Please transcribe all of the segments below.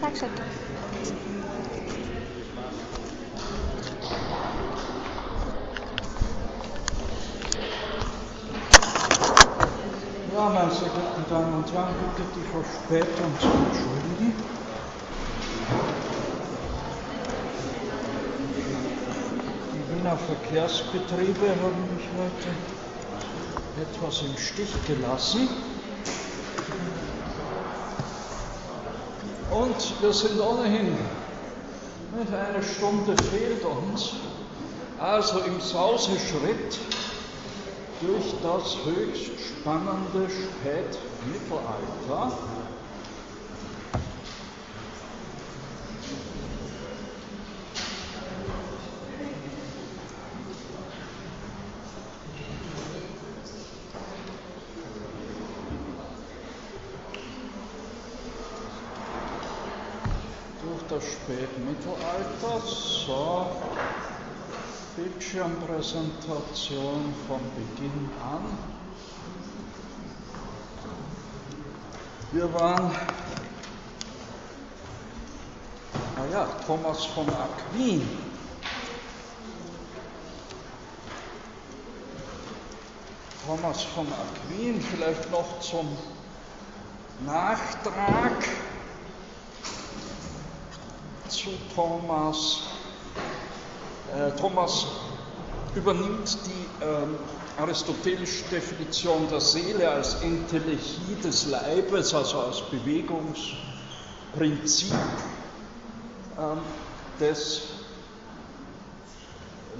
du. Ja, meine sehr geehrten Damen und Herren, bitte die Verspätung zu entschuldigen. Die Wiener Verkehrsbetriebe haben mich heute etwas im Stich gelassen. Und wir sind ohnehin, nicht eine Stunde fehlt uns, also im Sauseschritt durch das höchst spannende Spätmittelalter. Durch das Spätmittelalter, so Bildschirmpräsentation von Beginn an. Wir waren, naja, Thomas von Aquin. Thomas von Aquin, vielleicht noch zum Nachtrag zu Thomas. Äh, Thomas übernimmt die äh, aristotelische Definition der Seele als Entelechie des Leibes, also als Bewegungsprinzip äh, des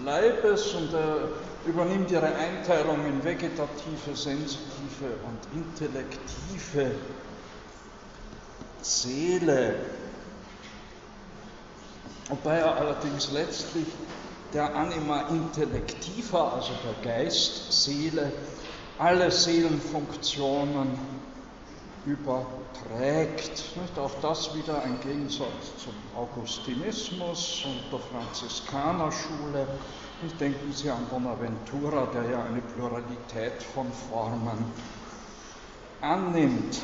Leibes und er übernimmt ihre Einteilung in vegetative, sensitive und intellektive Seele. Wobei er allerdings letztlich der Anima intellectiva, also der Geist, Seele, alle Seelenfunktionen überträgt. Nicht? Auch das wieder ein Gegensatz zum Augustinismus und der Franziskanerschule. Nicht? Denken Sie an Bonaventura, der ja eine Pluralität von Formen annimmt.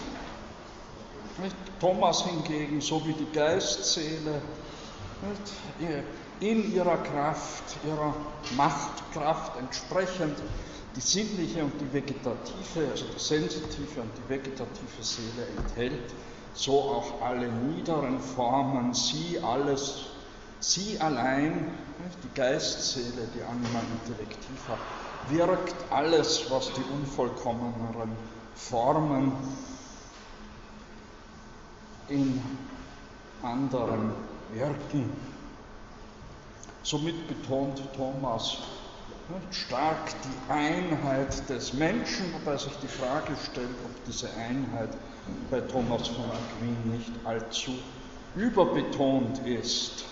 Nicht? Thomas hingegen, so wie die Geistseele, in ihrer Kraft, ihrer Machtkraft entsprechend die sinnliche und die vegetative, also die sensitive und die vegetative Seele enthält, so auch alle niederen Formen, sie alles, sie allein, die Geistseele, die Anima intellectiva, wirkt alles, was die unvollkommeneren Formen in anderen wirken. Somit betont Thomas stark die Einheit des Menschen, wobei sich die Frage stellt, ob diese Einheit bei Thomas von Aquin nicht allzu überbetont ist.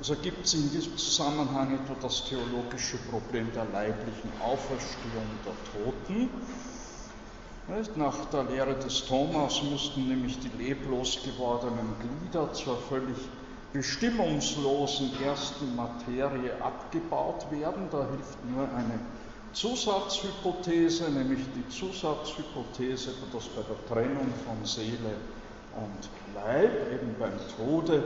Es ergibt sich in diesem Zusammenhang etwa das theologische Problem der leiblichen Auferstehung der Toten. Nach der Lehre des Thomas mussten nämlich die leblos gewordenen Glieder zur völlig bestimmungslosen ersten Materie abgebaut werden. Da hilft nur eine Zusatzhypothese, nämlich die Zusatzhypothese, dass bei der Trennung von Seele und Leib, eben beim Tode,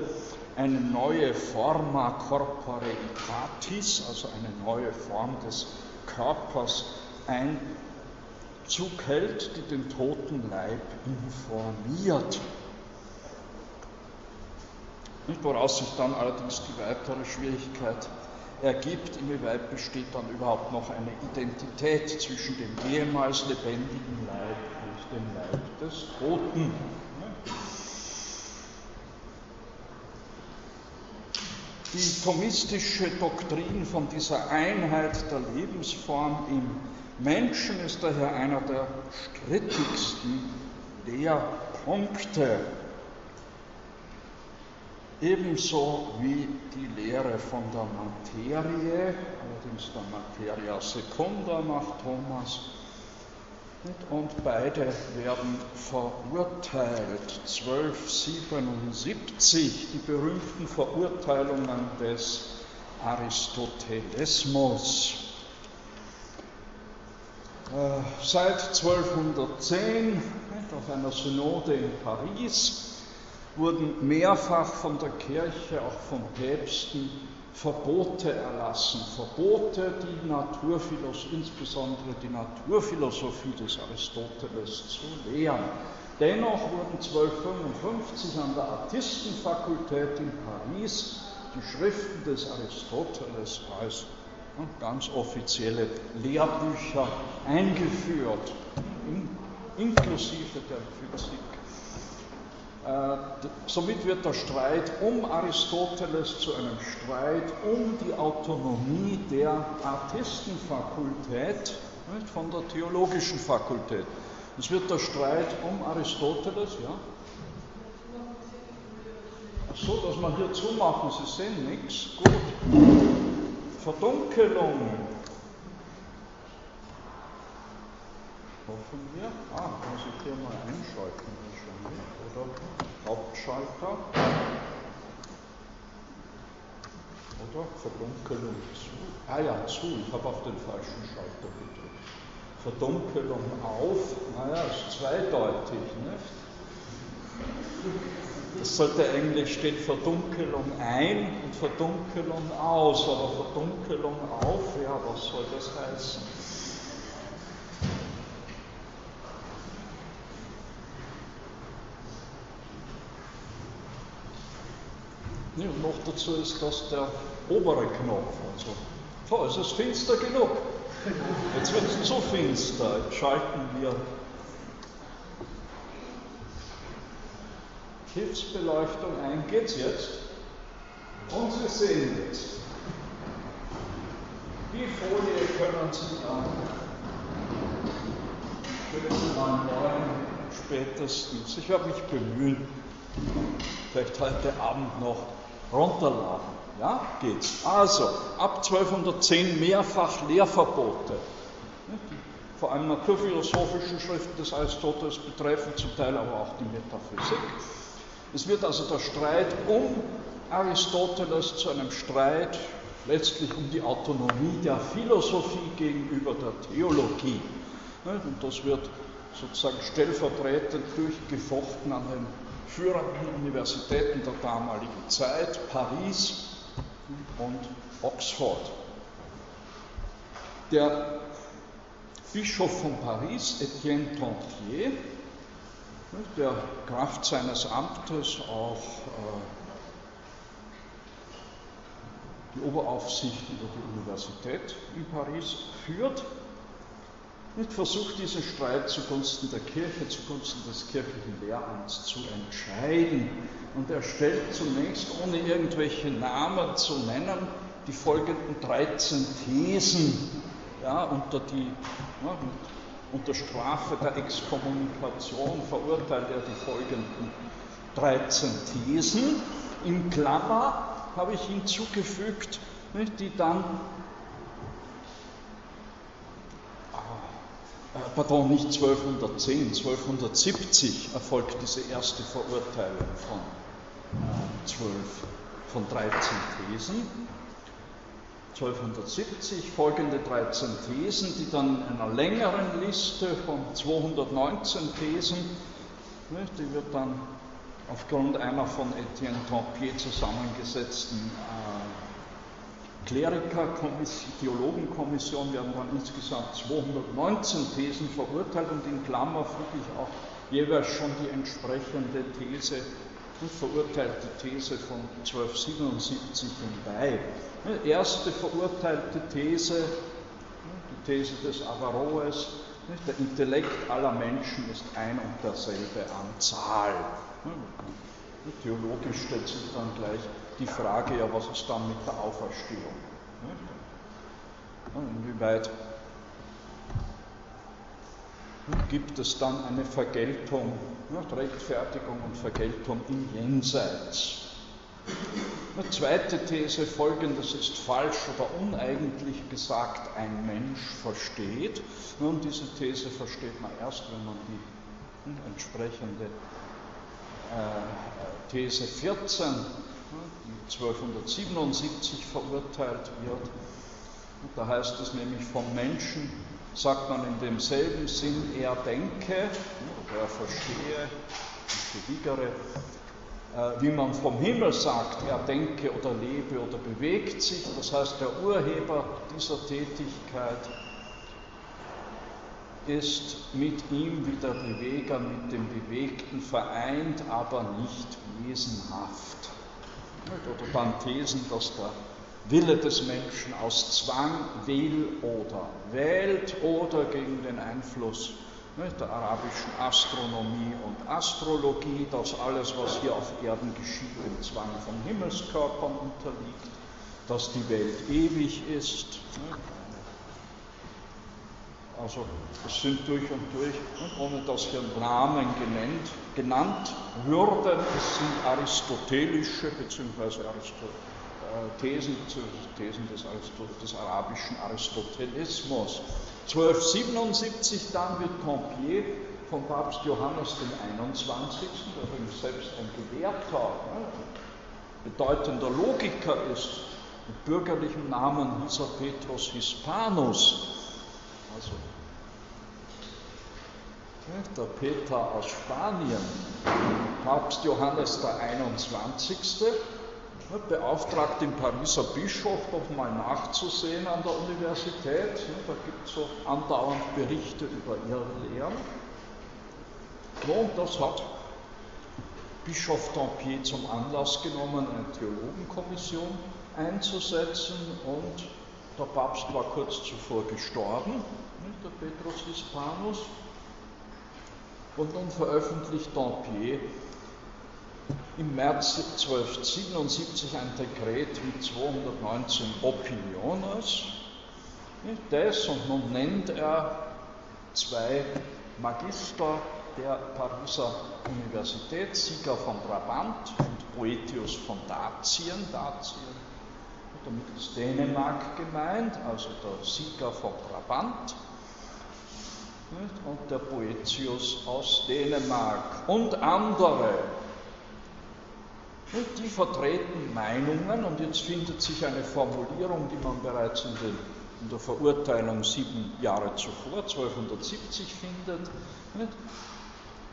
eine neue Forma corpore itatis, also eine neue Form des Körpers, ein Zug hält, die den toten Leib informiert. Nicht, woraus sich dann allerdings die weitere Schwierigkeit ergibt, inwieweit besteht dann überhaupt noch eine Identität zwischen dem ehemals lebendigen Leib und dem Leib des Toten. Die thomistische Doktrin von dieser Einheit der Lebensform im Menschen ist daher einer der strittigsten Lehrpunkte, ebenso wie die Lehre von der Materie, allerdings der Materia Secunda nach Thomas. Und beide werden verurteilt. 1277, die berühmten Verurteilungen des Aristotelismus. Äh, seit 1210 auf einer Synode in Paris wurden mehrfach von der Kirche, auch von Päpsten, Verbote erlassen. Verbote, die Naturphilosophie, insbesondere die Naturphilosophie des Aristoteles zu lehren. Dennoch wurden 1255 an der Artistenfakultät in Paris die Schriften des Aristoteles als ganz offizielle Lehrbücher eingeführt, inklusive der Physik. Äh, somit wird der Streit um Aristoteles zu einem Streit um die Autonomie der Artistenfakultät von der theologischen Fakultät. Es wird der Streit um Aristoteles, ja? Ach so, dass man hier zumachen, Sie sehen nichts. Gut. Verdunkelung. Hoffen wir. Ah, muss ich hier mal einschalten oder? Hauptschalter. Oder? Verdunkelung zu. Ah ja, zu. Ich habe auf den falschen Schalter gedrückt. Verdunkelung auf. Naja, ist zweideutig, nicht? Das sollte eigentlich stehen Verdunkelung ein und Verdunkelung aus, aber Verdunkelung auf, ja, was soll das heißen? Ja, und noch dazu ist das der obere Knopf. Also, so, es ist finster genug. Jetzt wird es zu finster. Jetzt schalten wir Hilfsbeleuchtung ein. Geht's jetzt? Und Sie sehen jetzt. Die Folie können Sie dann spätestens, ich werde mich bemühen, vielleicht heute Abend noch runterladen. Ja, geht's. Also, ab 1210 mehrfach Lehrverbote. Vor allem naturphilosophischen Schriften des Aristoteles betreffen, zum Teil aber auch die Metaphysik. Es wird also der Streit um Aristoteles zu einem Streit letztlich um die Autonomie der Philosophie gegenüber der Theologie. Und das wird sozusagen stellvertretend durchgefochten an den führenden Universitäten der damaligen Zeit, Paris und Oxford. Der Bischof von Paris, Etienne Tontier, der Kraft seines Amtes auch äh, die Oberaufsicht über die Universität in Paris führt und versucht diesen Streit zugunsten der Kirche, zugunsten des kirchlichen Lehramts zu entscheiden. Und er stellt zunächst, ohne irgendwelche Namen zu nennen, die folgenden 13 Thesen ja, unter die ja, unter Strafe der Exkommunikation verurteilt er die folgenden 13 Thesen. In Klammer habe ich hinzugefügt, die dann, ah, äh, pardon, nicht 1210, 1270 erfolgt diese erste Verurteilung von 12, äh, von 13 Thesen. 1270 folgende 13 Thesen, die dann in einer längeren Liste von 219 Thesen, ne, die wird dann aufgrund einer von Etienne Tempier zusammengesetzten äh, Kleriker-Theologenkommission werden dann insgesamt 219 Thesen verurteilt und in Klammer füge ich auch jeweils schon die entsprechende These verurteilte These von 1277 bei. Erste verurteilte These, die These des Averroes, der Intellekt aller Menschen ist ein und derselbe an Zahl. Theologisch stellt sich dann gleich die Frage, ja, was ist dann mit der Auferstehung? Inwieweit gibt es dann eine Vergeltung, Rechtfertigung und Vergeltung im Jenseits. Eine zweite These, folgendes ist falsch oder uneigentlich gesagt, ein Mensch versteht. Nun, diese These versteht man erst, wenn man die entsprechende äh, These 14, die 1277 verurteilt wird. Und da heißt es nämlich vom Menschen sagt man in demselben Sinn, er denke, oder er verstehe, ich bewigere, wie man vom Himmel sagt, er denke oder lebe oder bewegt sich. Das heißt, der Urheber dieser Tätigkeit ist mit ihm wie der Beweger mit dem Bewegten vereint, aber nicht wesenhaft. Oder dann Thesen, dass der Wille des Menschen aus Zwang will oder wählt oder gegen den Einfluss der arabischen Astronomie und Astrologie, dass alles, was hier auf Erden geschieht, dem Zwang von Himmelskörpern unterliegt, dass die Welt ewig ist. Also es sind durch und durch, ohne dass hier Namen genannt, genannt würden, es sind aristotelische bzw. Aristotelische äh, Thesen, Thesen des, des, arabischen Aristotelismus. 1277 dann wird Compier von Papst Johannes dem 21., der übrigens selbst ein Gelehrter, ne, bedeutender Logiker ist, mit bürgerlichem Namen hieß er Petrus Hispanus, also ne, der Peter aus Spanien, Papst Johannes der 21 beauftragt den Pariser Bischof doch mal nachzusehen an der Universität. Da gibt es so andauernd Berichte über ihre Lehren. Und das hat Bischof Dampier zum Anlass genommen, eine Theologenkommission einzusetzen und der Papst war kurz zuvor gestorben, der Petrus Hispanus. Und nun veröffentlicht Dampier im März 1277 ein Dekret mit 219 Opiniones. Das und nun nennt er zwei Magister der Pariser Universität, Sieger von Brabant und Poetius von Dazien. Dazien, damit ist Dänemark gemeint, also der Sieger von Brabant und der Poetius aus Dänemark und andere die vertreten Meinungen, und jetzt findet sich eine Formulierung, die man bereits in, den, in der Verurteilung sieben Jahre zuvor, 1270, findet.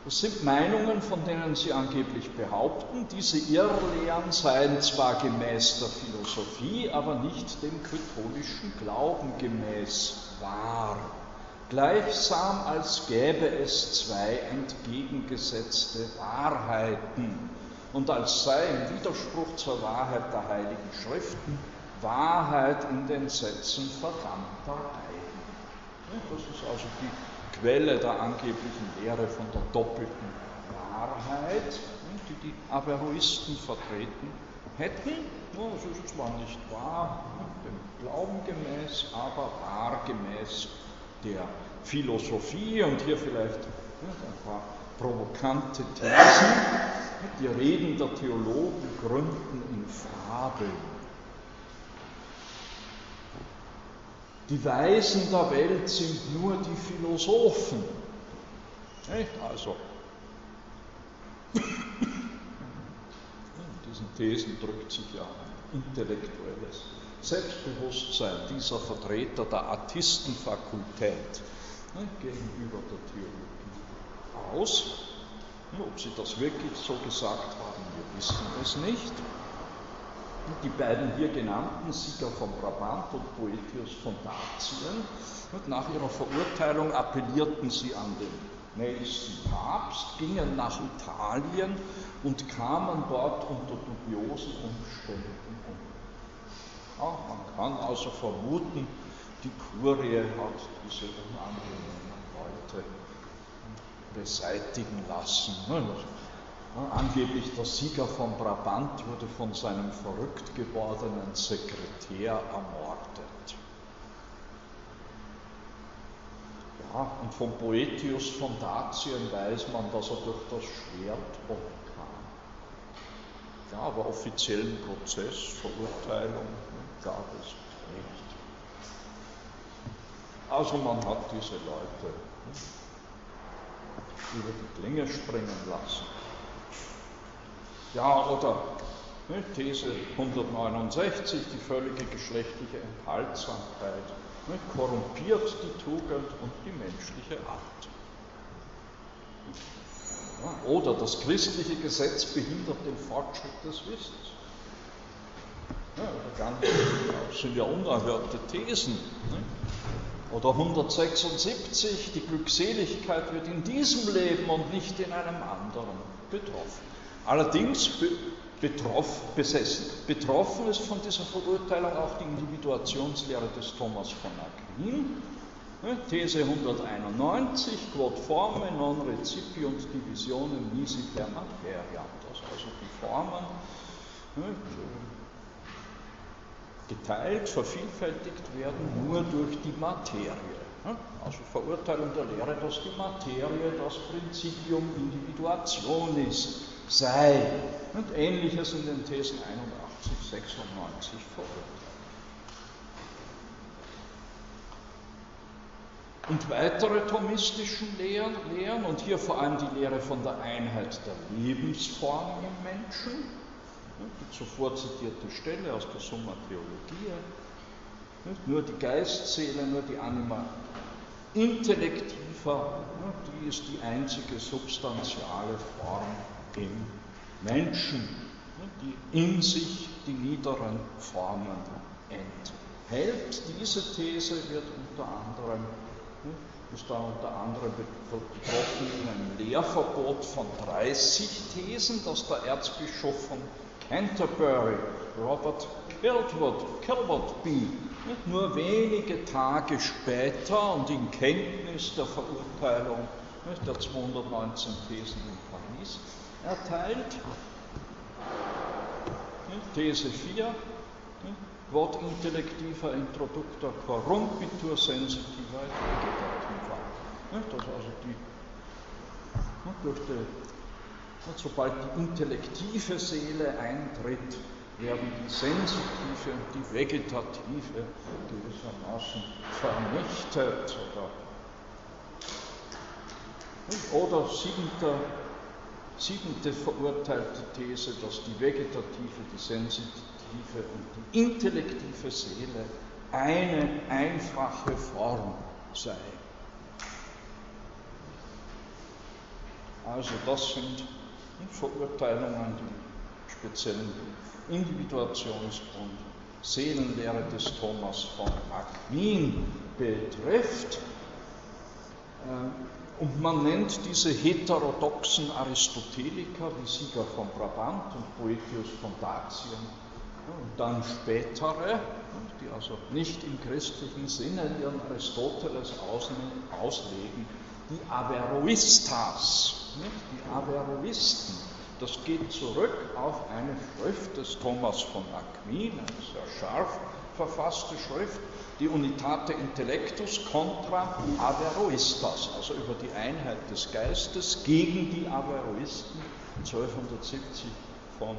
Das sind Meinungen, von denen sie angeblich behaupten, diese Irrlehren seien zwar gemäß der Philosophie, aber nicht dem katholischen Glauben gemäß wahr. Gleichsam als gäbe es zwei entgegengesetzte Wahrheiten und als sei im Widerspruch zur Wahrheit der Heiligen Schriften Wahrheit in den Sätzen verdammter Heiden. Das ist also die Quelle der angeblichen Lehre von der doppelten Wahrheit, die die Averroisten vertreten hätten. Das ist zwar nicht wahr, dem Glauben gemäß, aber wahr gemäß der Philosophie und hier vielleicht ein paar provokante Thesen. Die Reden der Theologen gründen in Fabeln. Die Weisen der Welt sind nur die Philosophen. Also, in diesen Thesen drückt sich ja ein intellektuelles Selbstbewusstsein dieser Vertreter der Artistenfakultät nicht? gegenüber der Theologie aus. Ob sie das wirklich so gesagt haben, wir wissen es nicht. Die beiden hier genannten, Sieger von Brabant und Poetius von Dazien, nach ihrer Verurteilung appellierten sie an den nächsten Papst, gingen nach Italien und kamen dort unter dubiosen Umständen um. Ja, man kann also vermuten, die Kurie hat diese unangenehmen beseitigen lassen. Angeblich der Sieger von Brabant wurde von seinem verrückt gewordenen Sekretär ermordet. Ja, und vom Poetius von Dazien weiß man, dass er durch das Schwert umkam. Ja, aber offiziellen Prozess, Verurteilung gab es nicht. Also man hat diese Leute über die Klinge springen lassen. Ja, oder ne, These 169, die völlige geschlechtliche Enthaltsamkeit korrumpiert die Tugend und die menschliche Art. Oder das christliche Gesetz behindert den Fortschritt des Wissens. Ja, das sind ja unerhörte Thesen. Ne? Oder 176, die Glückseligkeit wird in diesem Leben und nicht in einem anderen betroffen. Allerdings betroff, besessen. Betroffen ist von dieser Verurteilung auch die Individuationslehre des Thomas von Aquin. These 191, quod forme non recipiunt divisionem nisi per materia. Das also die Formen geteilt, vervielfältigt werden nur durch die Materie. Also Verurteilung der Lehre, dass die Materie das Principium Individuationis sei. Und ähnliches in den Thesen 81, 96 verurteilt. Und weitere thomistischen Lehren, Lehren, und hier vor allem die Lehre von der Einheit der Lebensform im Menschen, die zuvor zitierte Stelle aus der Summa Theologia, nur die Geistseele, nur die Anima intellektiver, die ist die einzige substanziale Form im Menschen, die in sich die niederen Formen enthält. Diese These wird unter anderem ist da unter anderem betroffen in einem Lehrverbot von 30 Thesen, das der Erzbischof von Canterbury, Robert Kilwood, Kilwood B., nur wenige Tage später und in Kenntnis der Verurteilung der 219 Thesen in Paris erteilt. These 4, quod intellectiva introducta corrumpitur sensitiva et vegetativa. Das also die, durch die, sobald die intellektive Seele eintritt, werden die sensitive und die vegetative gewissermaßen vernichtet. Oder, oder siebenter siebente verurteilte These, dass die vegetative, die sensitive und die intellektive Seele eine einfache Form sei. Also das sind Verurteilungen, die speziellen Individuations- und Seelenlehre des Thomas von Aquin betrifft. Ähm, und man nennt diese heterodoxen Aristoteliker wie Sieger von Brabant und Poetius von Datien und dann spätere, die also nicht im christlichen Sinne ihren Aristoteles auslegen, die Averroistas, die Averroisten. Das geht zurück auf eine Schrift des Thomas von Aquin, eine sehr scharf verfasste Schrift, die Unitate Intellectus contra Averroistas, also über die Einheit des Geistes gegen die Averroisten 1270 von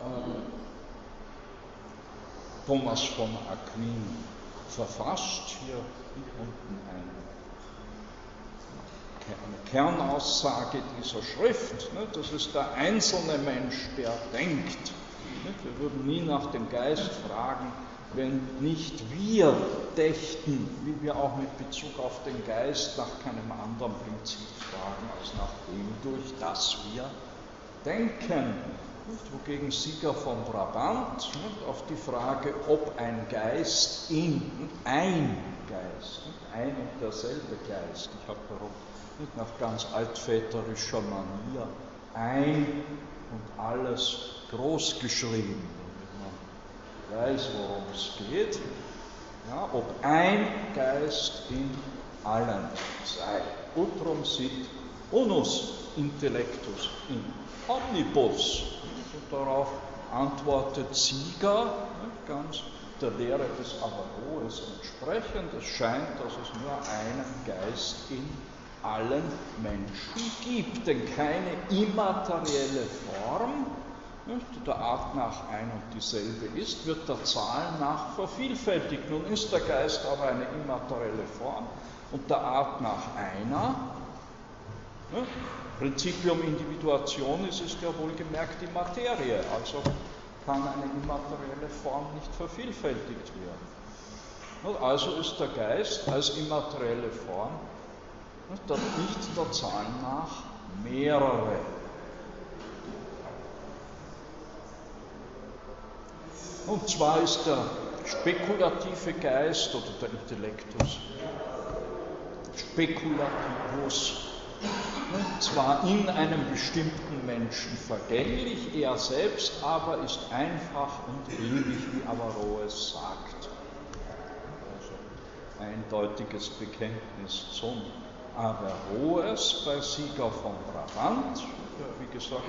äh, Thomas von Aquin verfasst. Hier unten eine, Kernaussage dieser Schrift. Ne? Das ist der einzelne Mensch, der denkt wir würden nie nach dem Geist fragen, wenn nicht wir dächten, wie wir auch mit Bezug auf den Geist nach keinem anderen Prinzip fragen, als nach dem, durch das wir denken. Wogegen Sieger von Brabant auf die Frage, ob ein Geist in ein Geist, ein und derselbe Geist, ich habe darum nach ganz altväterischer Manier ein und alles groß geschrieben, damit man weiß, worum es geht. Ja, ob ein Geist in allen sei. Utrum sit unus intellectus in omnibus. Darauf antwortet Sieger, ganz der Lehre des Averroes entsprechend. Es scheint, dass es nur einen Geist in allen Menschen gibt, denn keine immaterielle Form der Art nach ein und dieselbe ist, wird der Zahl nach vervielfältigt. Nun ist der Geist aber eine immaterielle Form und der Art nach einer. Principium Individuationis ist ja wohlgemerkt die Materie, also kann eine immaterielle Form nicht vervielfältigt werden. Also ist der Geist als immaterielle Form der nicht der Zahl nach mehrere. Und zwar ist der spekulative Geist oder der Intellektus spekulativus zwar in einem bestimmten Menschen vergänglich, er selbst aber ist einfach und ewig, wie Averroes sagt. Also eindeutiges Bekenntnis zum Averroes bei Sieger von Brabant, wie gesagt,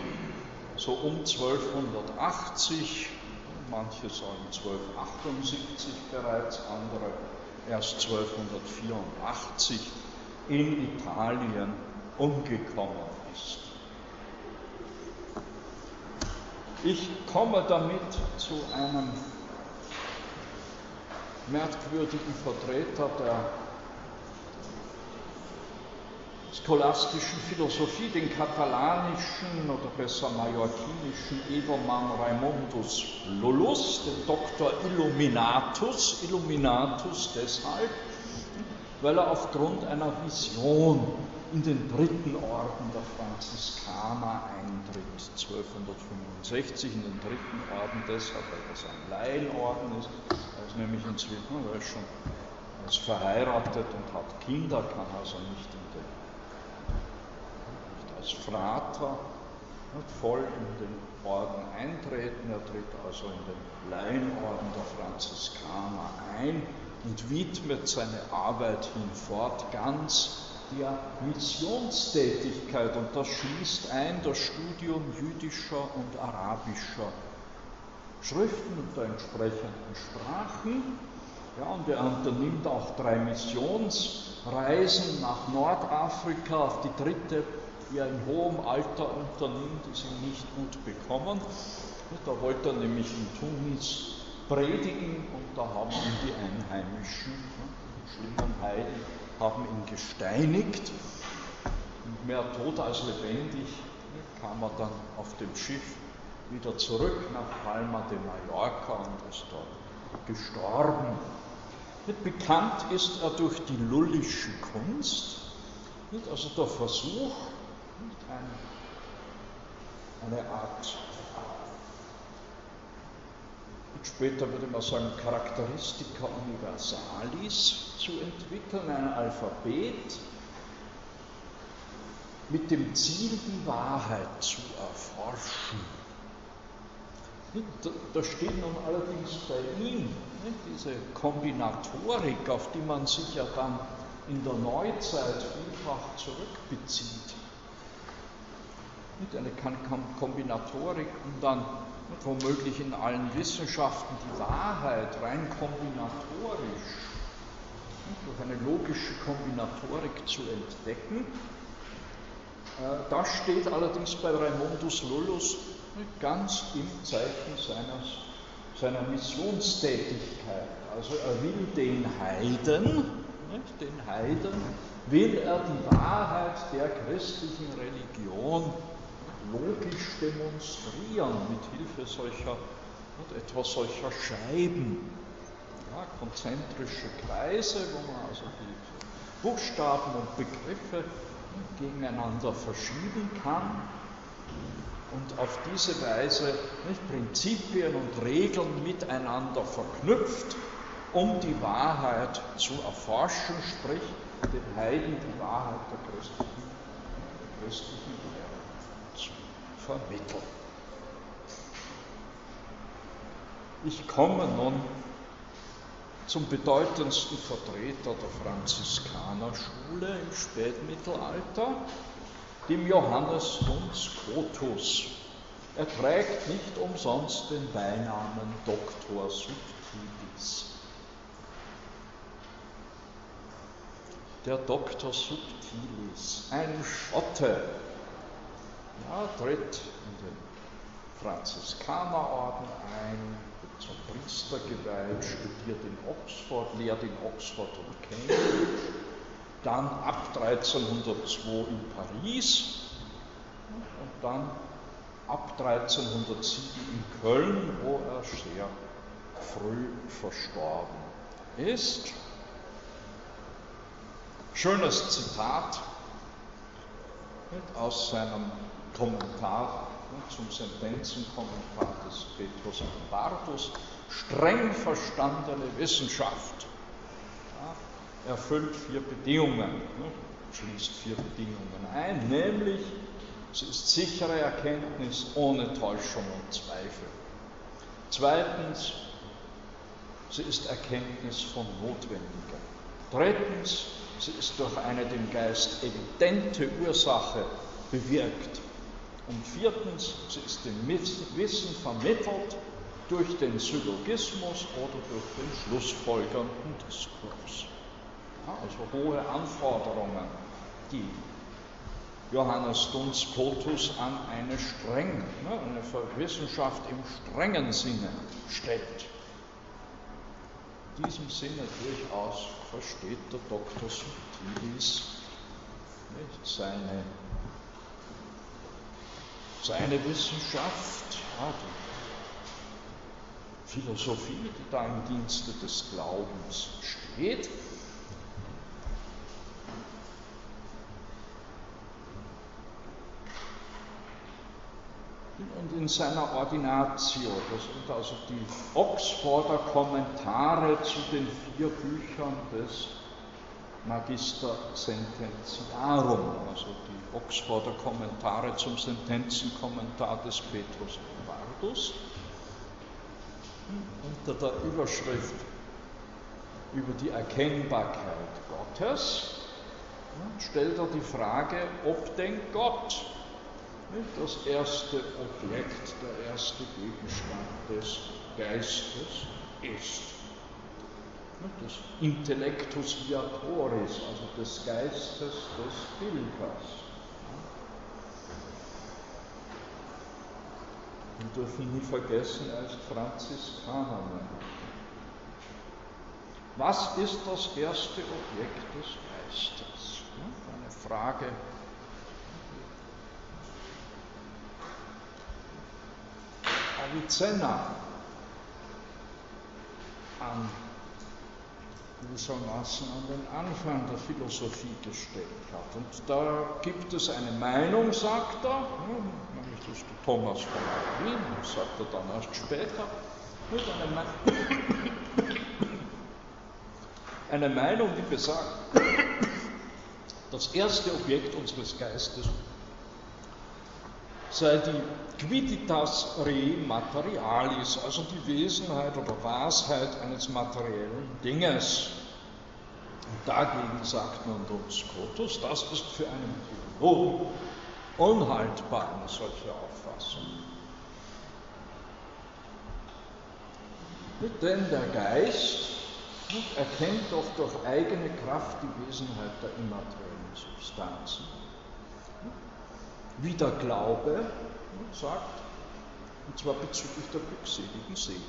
so um 1280, manche sagen 1278 bereits, andere erst 1284 in Italien umgekommen ist. Ich komme damit zu einem merkwürdigen Vertreter der scholastischen Philosophie, den katalanischen oder besser mallorquinischen Edelmann Raimundus Lullus, den Doktor Illuminatus, Illuminatus deshalb, weil er aufgrund einer Vision in den dritten Orden der Franziskaner eintritt, 1265 in den dritten Orden, deshalb, weil das ein Laienorden ist, er ist nämlich inzwischen, er ist schon ist verheiratet und hat Kinder, kann also nicht, den, nicht als Frater voll in den Orden eintreten, er tritt also in den Laienorden der Franziskaner ein und widmet seine Arbeit hinfort ganz der Missionstätigkeit und das schließt ein das Studium jüdischer und arabischer Schriften und der entsprechenden Sprachen. Ja, und er unternimmt auch drei Missionsreisen nach Nordafrika, die dritte, die er in hohem Alter unternimmt, ist ihm nicht gut bekommen. Da wollte er nämlich in Tunis predigen und da haben ihn die Einheimischen, die schlimmen Heiden, haben ihn gesteinigt. Und mehr tot als lebendig kam er dann auf dem Schiff wieder zurück nach Palma de Mallorca und ist dort gestorben. Bekannt ist er durch die lullische Kunst, also der Versuch, eine Art später würde man sagen Charakteristika Universalis zu entwickeln, ein Alphabet mit dem Ziel, die Wahrheit zu erforschen. Da steht nun allerdings bei ihm diese Kombinatorik, auf die man sich ja dann in der Neuzeit vielfach zurückbezieht. Eine Kombinatorik, um dann womöglich in allen Wissenschaften die Wahrheit rein kombinatorisch, durch eine logische Kombinatorik zu entdecken. Äh, das steht allerdings bei Raimundus Lullus ganz im Zeichen seines, seiner Missionstätigkeit. Also er will den Heiden, den Heiden, will er die Wahrheit der christlichen Religion logisch demonstrieren mit Hilfe solcher, etwa solcher Scheiben, ja, konzentrische Kreise, wo man also die Buchstaben und Begriffe gegeneinander verschieben kann und auf diese Weise nicht, Prinzipien und Regeln miteinander verknüpft, um die Wahrheit zu erforschen, sprich den Heiden die Wahrheit der christlichen, der christlichen vermitteln. Ich komme nun zum bedeutendsten Vertreter der Franziskanerschule im Spätmittelalter, dem Johannes Duns Scotus. Er trägt nicht umsonst den Beinamen Doctor Subtilis. Der Doktor Subtilis, ein Schotte, ja, tritt in den Franziskanerorden ein, wird zum Priester geweiht, studiert in Oxford, lehrt in Oxford und Cambridge, dann ab 1302 in Paris und dann ab 1307 in Köln, wo er sehr früh verstorben ist. Schönes Zitat aus seinem Kommentar zum Sentenzenkommentar des Petrus Bartus. Streng verstandene Wissenschaft ja, erfüllt vier Bedingungen, ne, schließt vier Bedingungen ein, nämlich sie ist sichere Erkenntnis ohne Täuschung und Zweifel. Zweitens, sie ist Erkenntnis von Notwendiger. Drittens, sie ist durch eine dem Geist evidente Ursache bewirkt. Und viertens, sie ist dem Wissen vermittelt durch den Syllogismus oder durch den schlussfolgernden Diskurs. Ja, also hohe Anforderungen, die Johannes Duns Scotus an eine streng, ne, eine Wissenschaft im strengen Sinne stellt. In diesem Sinne durchaus versteht der Dr. Subtilis seine, seine Wissenschaft, ja, die Philosophie, die da im Dienste des Glaubens steht. und in seiner Ordinatio, das sind also die Oxforder Kommentare zu den vier Büchern des Magister Sententiarum, also die Oxforder Kommentare zum Sentenzenkommentar des Petrus Bardus, unter der Überschrift über die Erkennbarkeit Gottes stellt er die Frage, ob denn Gott das erste Objekt, der erste Gegenstand des Geistes ist. Das Intellectus viatoris, also des Geistes des Bilders. Wir dürfen nie vergessen, er ist Franziskaner. Was ist das erste Objekt des Geistes? Eine Frage, Avicenna an gewissermaßen an den Anfang der Philosophie gestellt hat. Und da gibt es eine Meinung, sagt er, nämlich das ist Thomas von Aquin, sagt er dann erst später, eine, eine Meinung, die besagt, das erste Objekt unseres Geistes sei die Quiditas re materialis, also die Wesenheit oder Wahrheit eines materiellen Dinges. Und dagegen sagt man Duns Scotus, das ist für einen Theologen unhaltbar, eine solche Auffassung. Denn der Geist erkennt doch durch eigene Kraft die Wesenheit der immateriellen Substanzen. Wie der Glaube sagt, und zwar bezüglich der glückseligen Seele.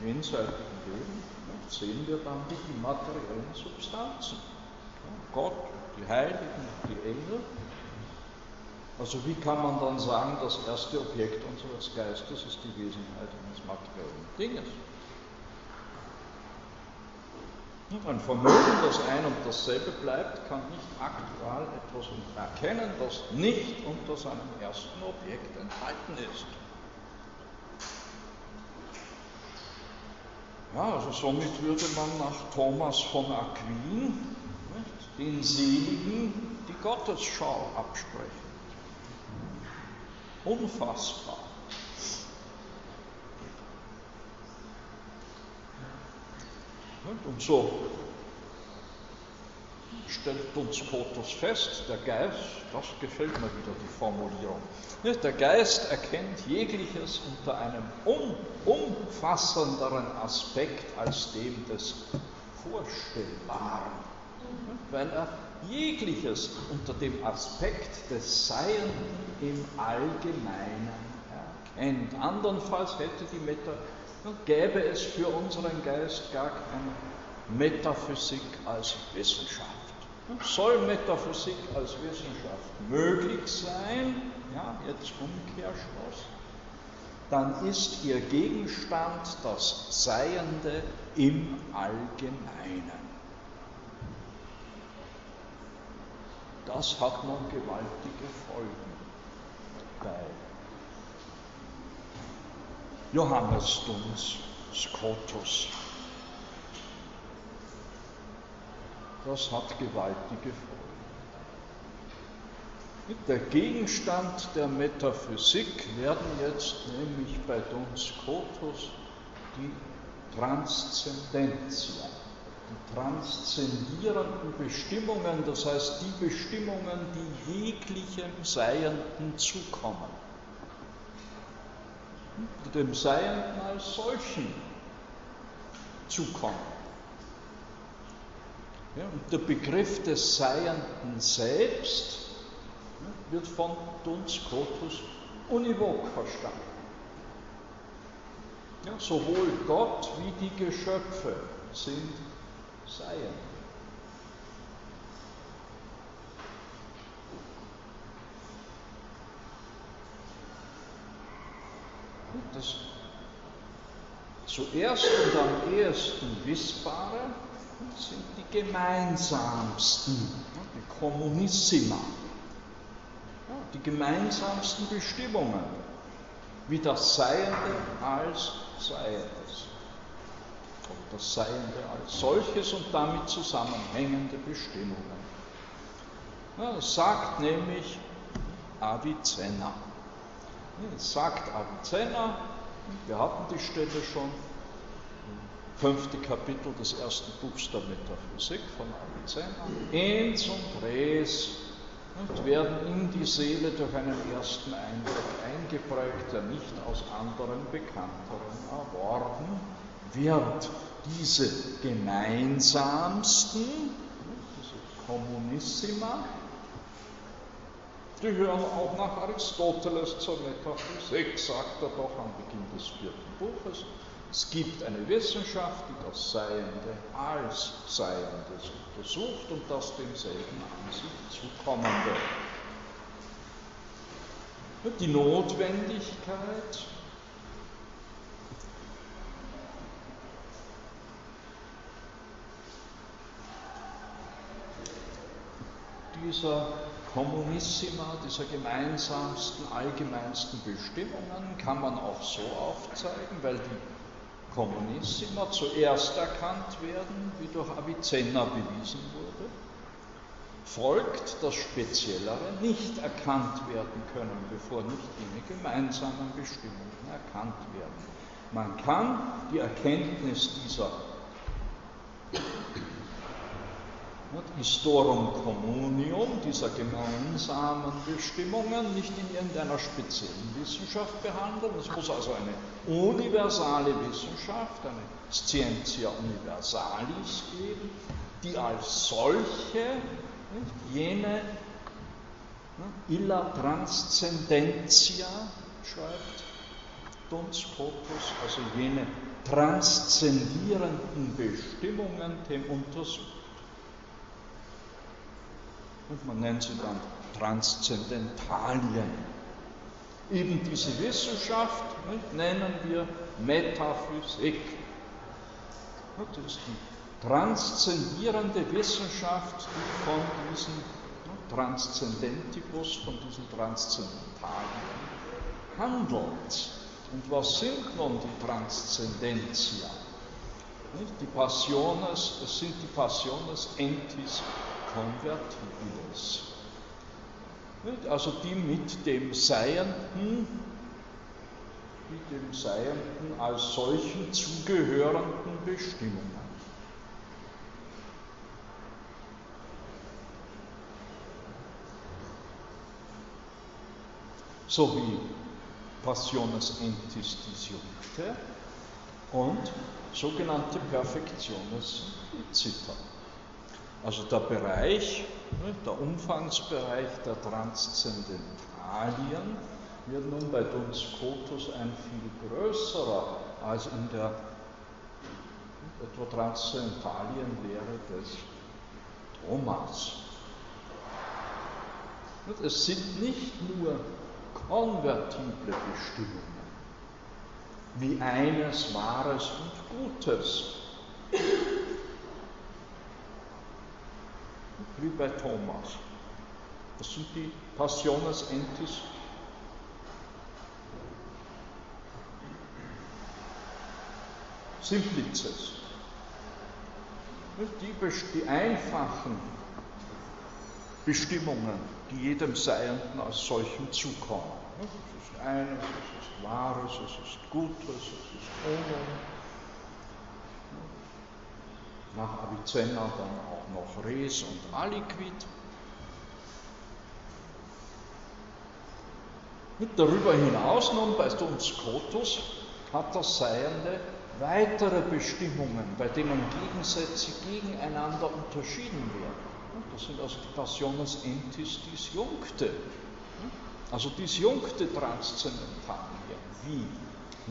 Im jenseitigen Leben sehen wir dann die immateriellen Substanzen. Gott, die Heiligen, die Engel. Also wie kann man dann sagen, das erste Objekt unseres Geistes ist die Wesenheit eines materiellen Dinges? Ein Vermögen, das ein und dasselbe bleibt, kann nicht aktuell etwas erkennen, das nicht unter seinem ersten Objekt enthalten ist. Ja, also somit würde man nach Thomas von Aquin den Seligen die Gottesschau absprechen. Unfassbar. Und so stellt uns Kotos fest, der Geist, das gefällt mir wieder die Formulierung, der Geist erkennt jegliches unter einem um, umfassenderen Aspekt als dem des Vorstellbaren, weil er jegliches unter dem Aspekt des Seienden im Allgemeinen erkennt. Andernfalls hätte die Meta gäbe es für unseren Geist gar keine Metaphysik als Wissenschaft. Soll Metaphysik als Wissenschaft möglich sein, ja, jetzt Umkehrschluss, dann ist ihr Gegenstand das Seiende im Allgemeinen. Das hat nun gewaltige Folgen bei Johannes Duns Scotus. Das hat gewaltige Folgen. Der Gegenstand der Metaphysik werden jetzt nämlich bei Duns Scotus die Transzendentia, die transzendierenden Bestimmungen, das heißt die Bestimmungen, die jeglichem Seienden zukommen dem Seienden als solchen zukommen. Ja, und der Begriff des Seienden selbst wird von Duns Scotus univok verstanden. Ja, sowohl Gott wie die Geschöpfe sind Seiend. Das zuerst und am ehesten Wissbare sind die gemeinsamsten, die Kommunissima, die gemeinsamsten Bestimmungen, wie das Seiende als Seiendes. Oder das Seiende als solches und damit zusammenhängende Bestimmungen. das sagt nämlich Avicenna. Sagt Avicenna, wir hatten die Stelle schon, fünfte Kapitel des ersten Buchs der Metaphysik von Avicenna. Ens und res und werden in die Seele durch einen ersten Eindruck eingeprägt, der nicht aus anderen bekannteren erworben wird. Diese gemeinsamsten, diese Kommunissima, die hören auch nach Aristoteles zur Metaphysik, sagt er doch am Beginn des vierten Buches. Es gibt eine Wissenschaft, die das Seiende als Seiendes untersucht und das demselben an sich zukommende. Die Notwendigkeit dieser Kommunissima, dieser gemeinsamsten, allgemeinsten Bestimmungen, kann man auch so aufzeigen, weil die Kommunissima zuerst erkannt werden, wie durch Avicenna bewiesen wurde, folgt, dass Speziellere nicht erkannt werden können, bevor nicht jene gemeinsamen Bestimmungen erkannt werden. Man kann die Erkenntnis dieser Historum Communium, dieser gemeinsamen Bestimmungen, nicht in irgendeiner speziellen Wissenschaft behandeln. Es muss also eine universale Wissenschaft, eine Scientia Universalis geben, die als solche jene illa transcendentia schreibt Duns Scotus, also jene transzendierenden Bestimmungen dem untersucht. Und man nennt sie dann Transzendentalien. Eben diese Wissenschaft nicht, nennen wir Metaphysik. Das ist die transzendierende Wissenschaft, die von diesem Transzendentibus, von diesen Transzendentalien handelt. Und was sind nun die Transzendentia? Die Passiones, das sind die Passiones entis convertibilis. Also die mit dem Seienden, mit dem Seienden als solchen zugehörenden Bestimmungen. So wie Passiones entis disjuncte und sogenannte Perfektiones incita. Also der Bereich, ne, der Umfangsbereich der Transzendentalien wird nun bei Duns Scotus ein viel größerer als in der etwa Transzendentalien Transzendentalienlehre des Thomas. Es sind nicht nur konvertible Bestimmungen, wie eines Wahres und Gutes, wie bei Thomas. Das sind die Passiones Entis Simplices. Die, die einfachen Bestimmungen, die jedem Seienden als solchem zukommen. Es ist eines, es ist Wahres, es ist Gutes, es ist Unum. Nach Avicenna dann auch noch Res und Aliquid. Mit darüber hinaus nun bei uns Scotus hat das Seiende weitere Bestimmungen, bei denen Gegensätze gegeneinander unterschieden werden. Das sind also die Passiones entis disjuncte, also disjunkte Transzendentalien, wie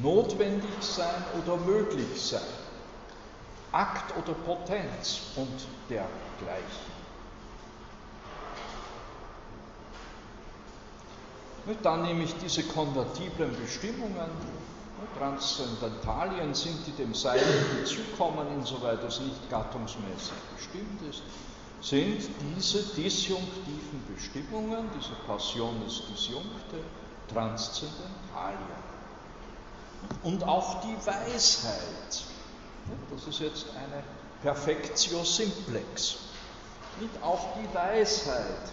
notwendig sein oder möglich sein, Akt oder Potenz und dergleichen. Dann nehme ich diese konvertiblen Bestimmungen Transzendentalien sind, die dem Sein zukommen, insoweit es nicht gattungsmäßig bestimmt ist, sind diese disjunktiven Bestimmungen, diese Passiones disjunkte, Transzendentalien. Und auch die Weisheit, das ist jetzt eine Perfectio simplex, nicht auch die Weisheit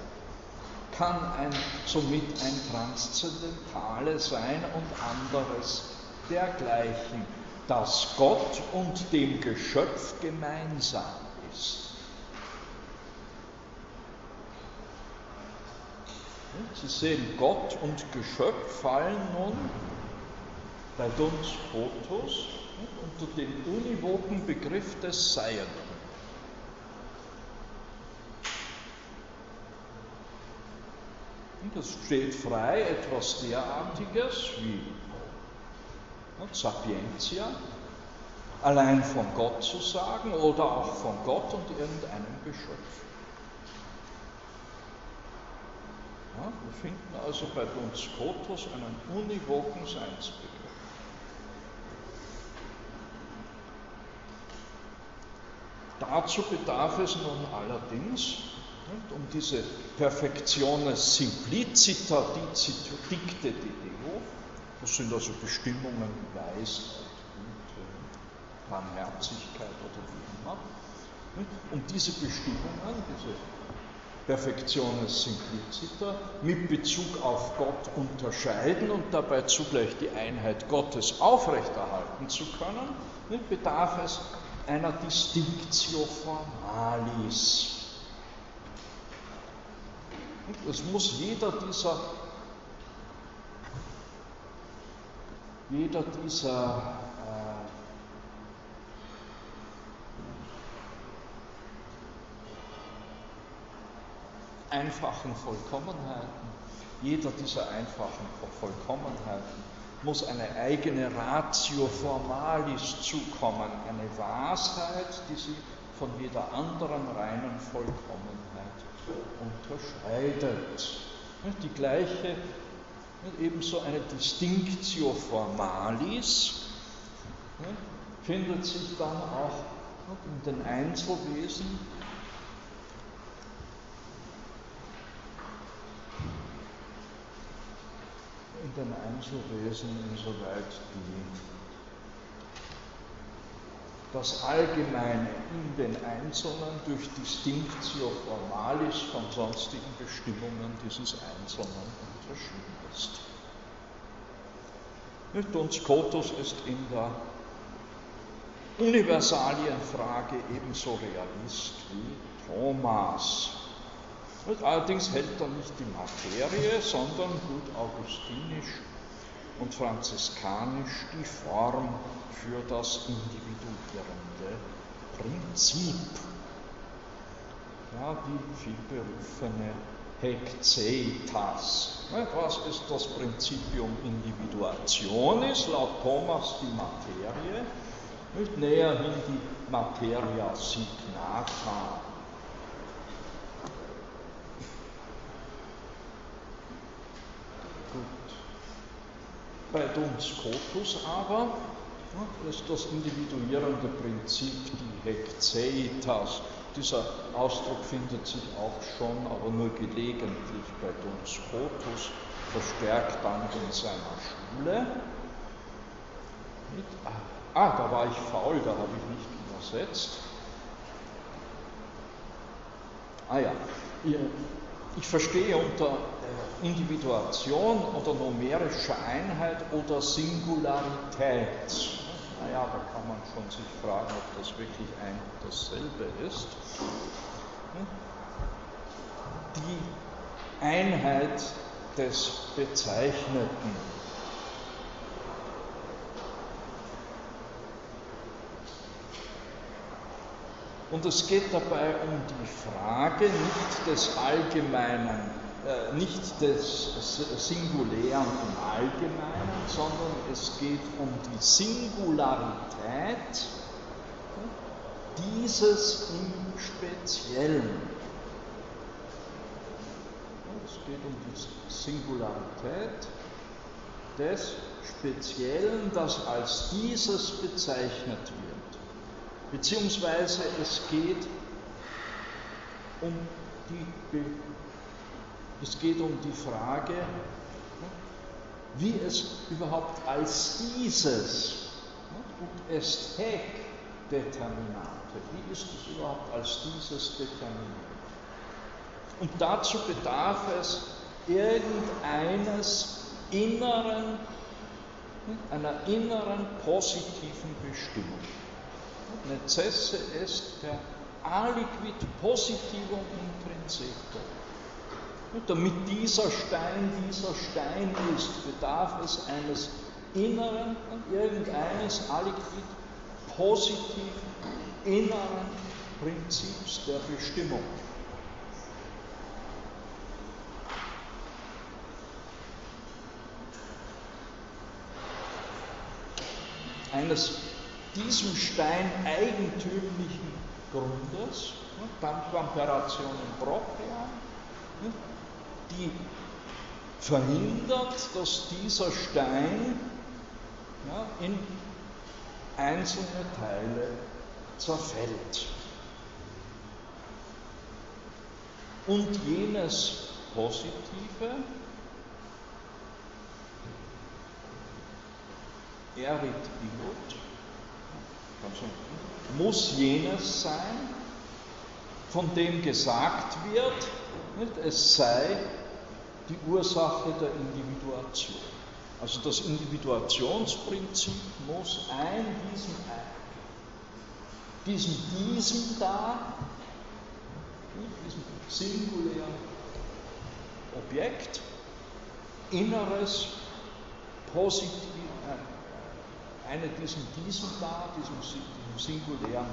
kann ein, somit ein Transzendentale sein und anderes dergleichen, dass Gott und dem Geschöpf gemeinsam ist. Sie sehen, Gott und Geschöpf fallen nun bei Duns Fotos unter den univoken Begriff des Seienden. Und es steht frei, etwas derartiges wie Sapientia, allein von Gott zu sagen oder auch von Gott und irgendeinem Geschöpf. Ja, wir finden also bei Duns Scotus einen univoken Seinsbegriff. Dazu bedarf es nun allerdings, um diese Perfektiones simplicita dicte de Deo, das sind also Bestimmungen Weisheit, Güte, Barmherzigkeit oder wie immer. Um diese Bestimmungen, diese Perfektiones simplicita, mit Bezug auf Gott unterscheiden und dabei zugleich die Einheit Gottes aufrechterhalten zu können, bedarf es einer Distinctio formalis. Es muss jeder dieser jeder dieser äh, einfachen Vollkommenheiten, jeder dieser einfachen Vollkommenheiten muss eine eigene Ratio formalis zukommen, eine Wahrheit, die sie von jeder anderen reinen Vollkommenheit unterscheidet. Die gleiche ebenso eine Distinctio formalis findet sich dann auch in den Einzelwesen in den Einzelwesen insoweit die das Allgemeine in den Einzelnen durch Distinctio formalis von sonstigen Bestimmungen dieses Einzelnen unterschieden ist. Und Scotus ist in der Universalienfrage ebenso Realist wie Thomas. Und allerdings hält er nicht die Materie, sondern gut augustinisch und franziskanisch die Form für das individuierende Prinzip. Ja, die vielberufene Hekzetas. Was ist das Principium Individuationis? Laut Thomas die Materie, nicht näher hin die Materia signata. Bei Duns Scotus aber ist das individuierende Prinzip die Hekzeitas. Dieser Ausdruck findet sich auch schon, aber nur gelegentlich bei Duns Scotus, verstärkt dann in seiner Schule. Ah, da war ich faul, da habe ich nicht übersetzt. Ah ja, ich verstehe unter äh, Individuation oder numerischer Einheit oder Singularität naja, da kann man schon sich fragen, ob das wirklich ein und dasselbe ist. Die Einheit des Bezeichneten. Und es geht dabei um die Frage nicht des allgemeinen äh, nicht des Singulären im Allgemeinen, sondern es geht um die Singularität dieses im Speziellen. Es geht um die Singularität des Speziellen, das als dieses bezeichnet wird. Beziehungsweise es geht um die es geht um die Frage, wie es überhaupt als dieses und est haec determinate, wie ist es überhaupt als dieses determiniert? Und dazu bedarf es irgendeines inneren, einer inneren positiven Bestimmung. Necesse est der aliquid positivum intrinsecum damit dieser Stein dieser Stein ist, bedarf es eines inneren, irgendeines aliquid positiven, inneren Prinzips der Bestimmung. Eines diesem Stein eigentümlichen Grundes, Pamperation propria, die verhindert, dass dieser Stein ja, in einzelne Teile zerfällt. Und jenes Positive, erit iot, muss jenes sein, von dem gesagt wird, es sei die Ursache der Individuation. Also das Individuationsprinzip muss ein diesem, diesem, diesem da, diesem singulären Objekt, inneres, positiv, äh, eine diesem da, diesem, diesem singulären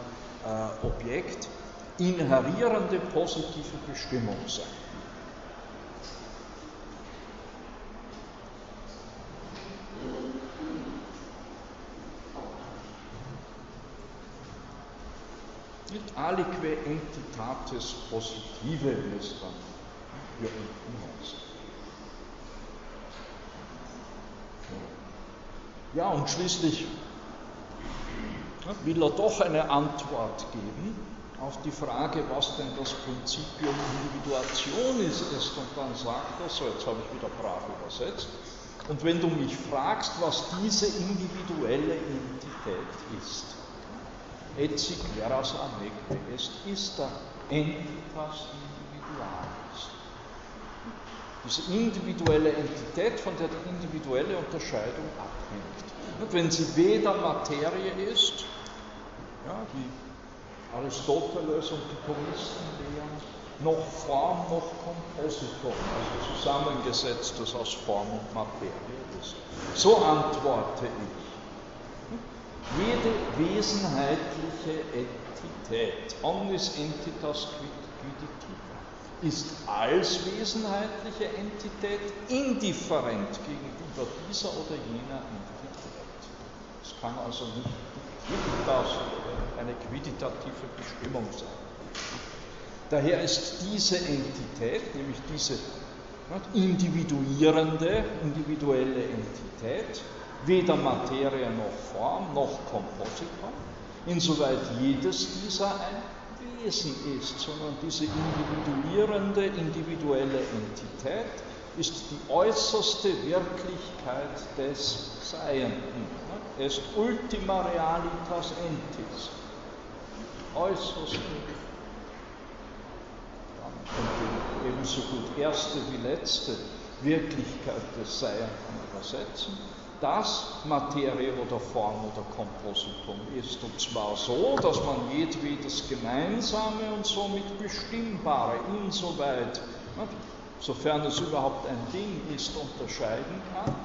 äh, Objekt, inherierende positive Bestimmung sein. Nicht alique entitatis positive, wie es dann hier unten heißt. Ja, und schließlich will er doch eine Antwort geben auf die Frage, was denn das Prinzipium Individuation ist, und dann sagt er, so jetzt habe ich wieder brav übersetzt, und wenn du mich fragst, was diese individuelle Entität ist, etsi veras amecte est ista entitas individualis. Diese individuelle Entität, von der die individuelle Unterscheidung abhängt. Und wenn sie weder Materie ist, ja, wie Aristoteles und die Thomisten lehren, noch Form noch Kompositum, also zusammengesetztes aus Form und Materie ist. So antworte ich. Jede wesenheitliche Entität, omnis entitas quidditiva, ist als wesenheitliche Entität indifferent gegenüber dieser oder jener Entität. Es kann also nicht das eine quiditative Bestimmung sein. Daher ist diese Entität, nämlich diese individuierende, individuelle Entität, weder Materie noch Form noch Kompositum, insoweit jedes dieser ein Wesen ist, sondern diese individuierende, individuelle Entität ist die äußerste Wirklichkeit des Seienden. Es ist ultima realitas entis. Äußerste könnte ebenso gut erste wie letzte Wirklichkeit des Seienden übersetzen, das Materie oder Form oder Kompositum ist. Und zwar so, dass man jedwedes Gemeinsame und somit Bestimmbare insoweit, sofern es überhaupt ein Ding ist, unterscheiden kann,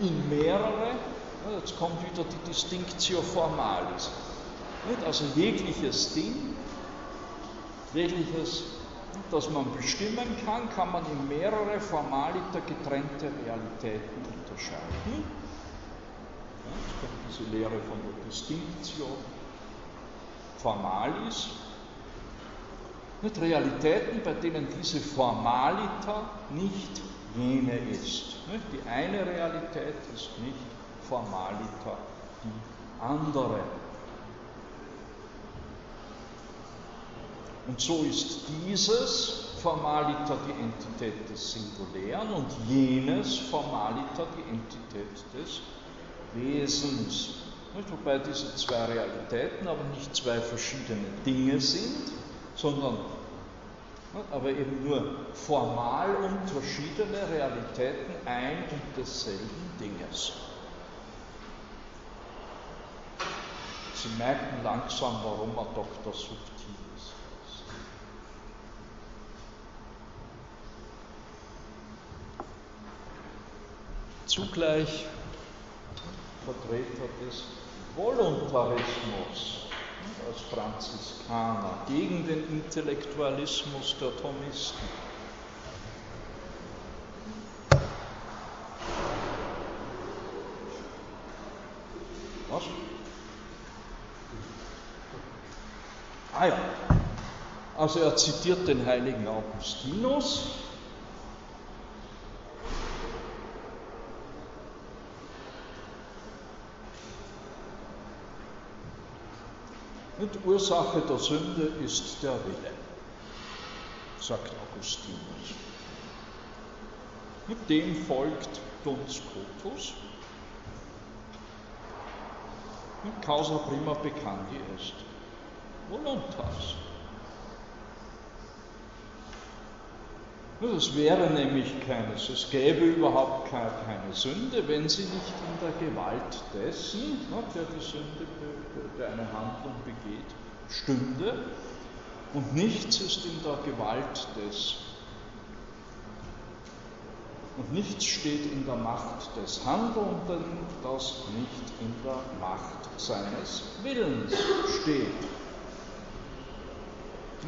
in mehrere, jetzt kommt wieder die Distinctio Formalis. Also jegliches Ding, jegliches das man bestimmen kann, kann man in mehrere formaliter getrennte Realitäten unterscheiden. Ja, das kommt diese Lehre von der Distinctio Formalis. Mit Realitäten, bei denen diese Formalita nicht jene ist. Die eine Realität ist nicht Formalita, die andere. Und so ist dieses Formalita die Entität des Singulären und jenes Formalita die Entität des Wesens. Wobei diese zwei Realitäten aber nicht zwei verschiedene Dinge sind, sondern aber eben nur formal unterschiedene Realitäten ein und desselben Dinges. Sie merken langsam, warum man Dr. Subtil zugleich Vertreter des Voluntarismus als Franziskaner gegen den Intellektualismus der Thomisten. Was? Ah ja. Also er zitiert den heiligen Augustinus, Und Ursache der Sünde ist der Wille, sagt Augustinus. Mit dem folgt Duns Scotus. Und causa prima peccandi est voluntas. Es wäre nämlich keines, es gäbe überhaupt keine Sünde, wenn sie nicht in der Gewalt dessen, der die Sünde, der eine Handlung begeht, stünde. Und nichts ist in der Gewalt des. Und nichts steht in der Macht des Handelnden, das nicht in der Macht seines Willens steht.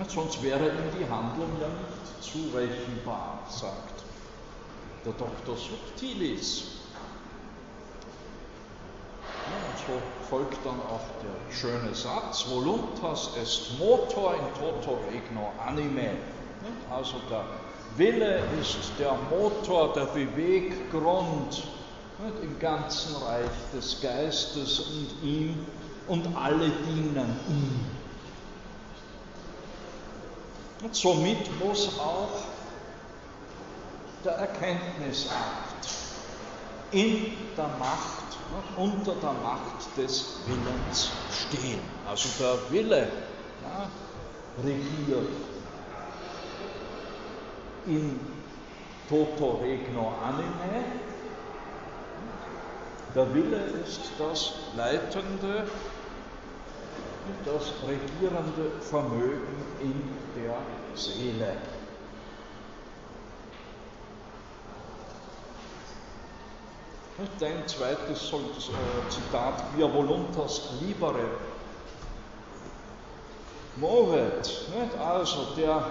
Sonst wäre ihm die Handlung ja nicht zurechenbar, sagt der Dr. Subtilis. Und so folgt dann auch der schöne Satz, voluntas est motor in toto regno anime. Also der Wille ist der Motor, der Beweggrund im ganzen Reich des Geistes und ihm und alle dienen ihm. Und somit muss auch der Erkenntnisakt in der Macht, unter der Macht des Willens stehen. Also der Wille ja, regiert in toto regno anime. Der Wille ist das leitende das regierende Vermögen in der Seele. Ein zweites äh, Zitat, via voluntas libere movet, also der,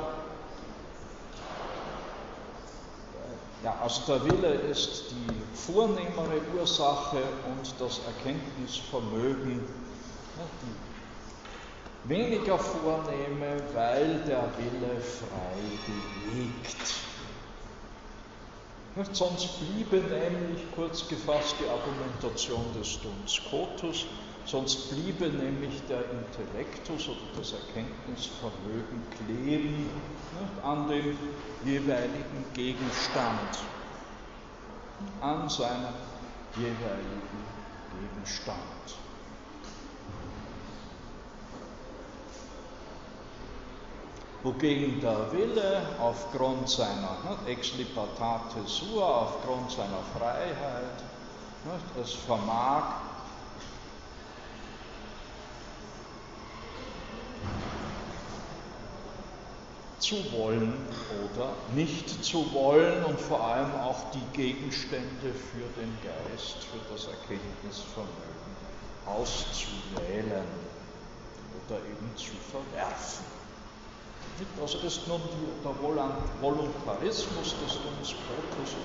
ja, also der Wille ist die vornehmere Ursache und das Erkenntnisvermögen, die weniger vornehme, weil der Wille frei bewegt. Sonst bliebe nämlich, kurz gefasst, die Argumentation des Duns sonst bliebe nämlich der Intellektus oder das Erkenntnisvermögen kleben an dem jeweiligen Gegenstand, an seinem jeweiligen Gegenstand. Wogegen der Wille aufgrund seiner ne, ex libertate sua, aufgrund seiner Freiheit, ne, es vermag, zu wollen oder nicht zu wollen und vor allem auch die Gegenstände für den Geist, für das Erkenntnisvermögen auszuwählen oder eben zu verwerfen. Also das ist nun der Voluntarismus des Duns Scotus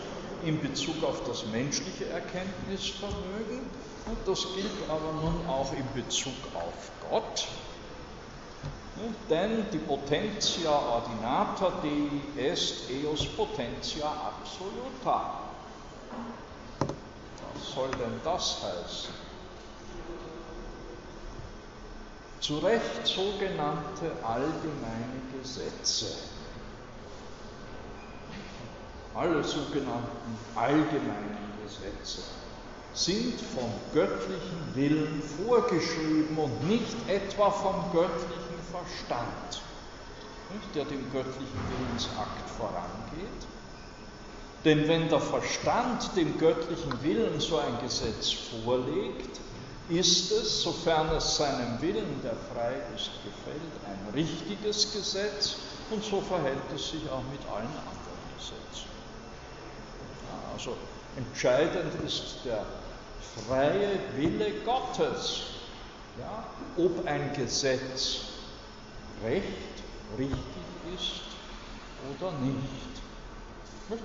in Bezug auf das menschliche Erkenntnisvermögen. Und das gilt aber nun auch in Bezug auf Gott. Denn die Potentia ordinata Dei est eos potentia absoluta. Was soll denn das heißen? Zu Recht sogenannte allgemeine Gesetze. Alle sogenannten allgemeinen Gesetze sind vom göttlichen Willen vorgeschrieben und nicht etwa vom göttlichen Verstand, der dem göttlichen Willensakt vorangeht. Denn wenn der Verstand dem göttlichen Willen so ein Gesetz vorlegt, ist es, sofern es seinem Willen, der frei ist, gefällt, ein richtiges Gesetz und so verhält es sich auch mit allen anderen Gesetzen. Also entscheidend ist der freie Wille Gottes, ja, ob ein Gesetz recht, richtig ist oder nicht.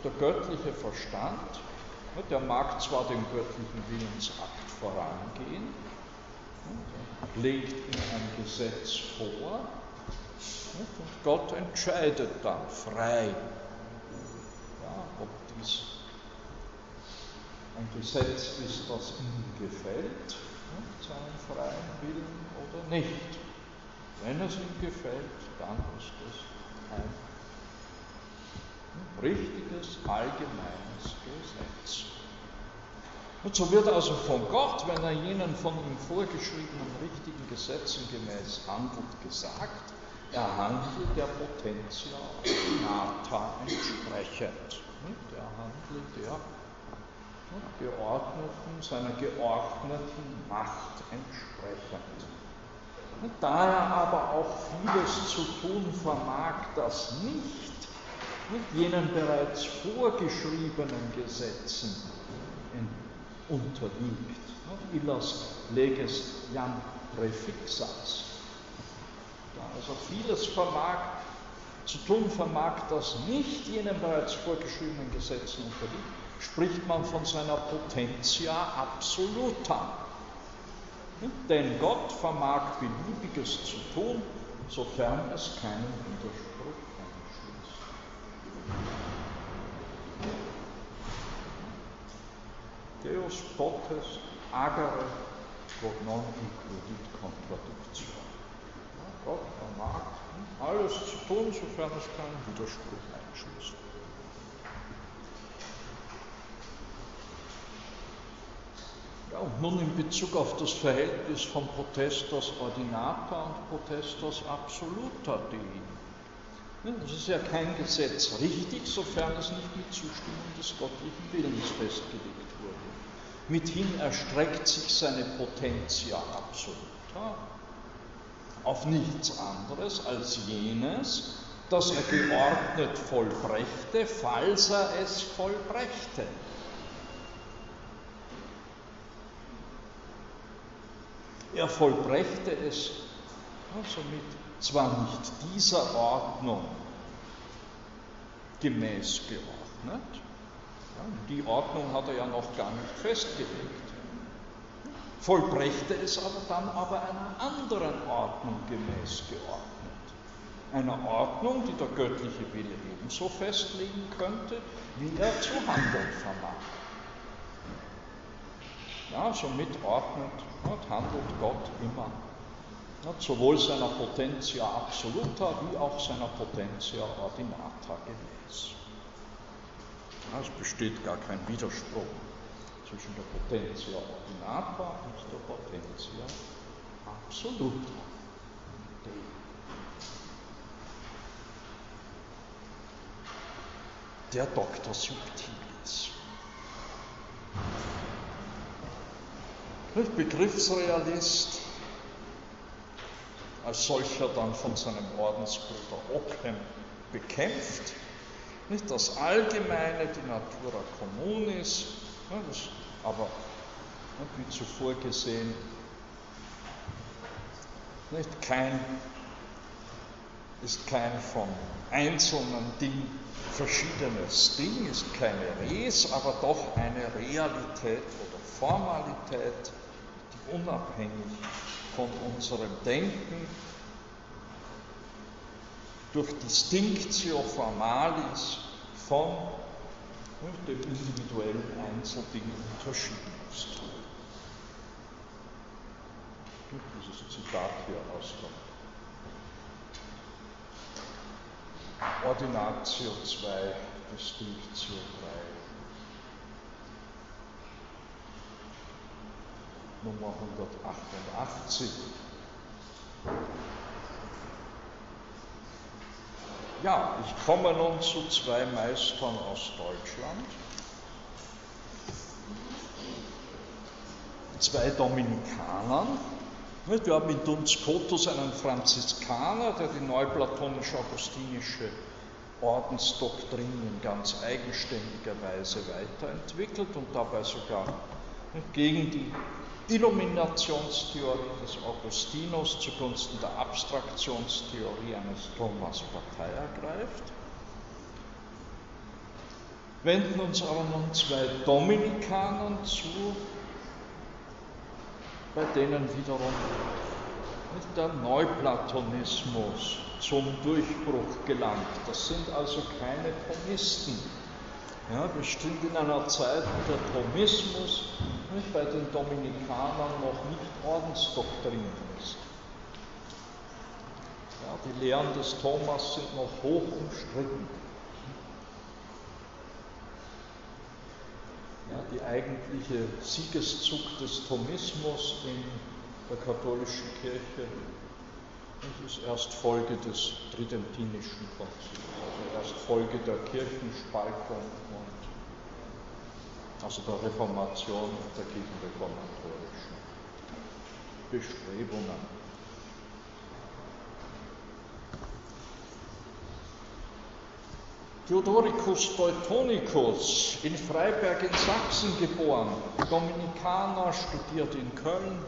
Der göttliche Verstand, der mag zwar dem göttlichen Willensakt vorangehen, legt ihm ein Gesetz vor und Gott entscheidet dann frei, ja, ob dies ein Gesetz ist, das ihm gefällt, seinen freien Willen oder nicht. Wenn es ihm gefällt, dann ist es ein richtiges, allgemeines Gesetz. Und so wird also von Gott, wenn er jenen von ihm vorgeschriebenen richtigen Gesetzen gemäß handelt, gesagt, er handelt der Potentia nata entsprechend. Er handelt der geordneten, seiner geordneten Macht entsprechend. Da er aber auch vieles zu tun vermag, das nicht jenen bereits vorgeschriebenen Gesetzen unterliegt. Illas leges jam prefixas. Also vieles vermag, zu tun vermag, das nicht jenen bereits vorgeschriebenen Gesetzen unterliegt, spricht man von seiner Potentia absoluta. Denn Gott vermag Beliebiges zu tun, sofern es keinen Widerspruch. Deus potes agere non includit contradictio. Gott vermag alles zu tun, sofern es keinen Widerspruch einschließt. Ja, und nun in Bezug auf das Verhältnis von Protestos ordinata und Protestos absoluta Dei. Es ist ja kein Gesetz richtig, sofern es nicht mit Zustimmung des göttlichen Willens festgelegt Mithin erstreckt sich seine Potentia absoluta auf nichts anderes als jenes, das er geordnet vollbrächte, falls er es vollbrächte. Er vollbrächte es somit zwar nicht dieser Ordnung gemäß geordnet, die Ordnung hat er ja noch gar nicht festgelegt. Vollbrächte es aber dann aber einer anderen Ordnung gemäß geordnet. einer Ordnung, die der göttliche Wille ebenso festlegen könnte, wie er zu handeln vermag. Ja, somit ordnet und handelt Gott immer, sowohl seiner Potentia absoluta wie auch seiner Potentia ordinata gemäß. Es besteht gar kein Widerspruch zwischen der Potentia ordinata und der Potentia absoluta. Der Doktor Subtilis. Begriffsrealist, als solcher dann von seinem Ordensbruder Ockham bekämpft, nicht das Allgemeine, die Natura communis, das aber wie zuvor gesehen, nicht kein, ist kein von einzelnen Dingen verschiedenes Ding, ist keine Res, aber doch eine Realität oder Formalität, die unabhängig von unserem Denken durch Distinctio Formalis von dem individuellen Einzelding unterschieden ist. Dieses Zitat hier aus der Ordinatio 2, Distinctio 3. Nummer 188. Ja, ich komme nun zu zwei Meistern aus Deutschland. Zwei Dominikanern. Wir haben in Duns Scotus einen Franziskaner, der die neuplatonisch-augustinische Ordensdoktrin in ganz eigenständiger Weise weiterentwickelt und dabei sogar gegen die Illuminationstheorie des Augustinus zugunsten der Abstraktionstheorie eines Thomas Partei ergreift. Wenden uns aber nun zwei Dominikanern zu, bei denen wiederum der Neuplatonismus zum Durchbruch gelangt. Das sind also keine Thomisten. Ja, bestimmt in einer Zeit, wo der Thomismus nicht, bei den Dominikanern noch nicht Ordensdoktrin ist. Ja, die Lehren des Thomas sind noch hoch umstritten. Ja, die eigentliche Siegeszug des Thomismus in der katholischen Kirche das ist erst Folge des Tridentinischen Konzils, also erst Folge der Kirchenspaltung also der Reformation und der gegenreformatorischen Bestrebungen. Theodoricus Teutonicus, in Freiberg in Sachsen geboren, Dominikaner, studiert in Köln,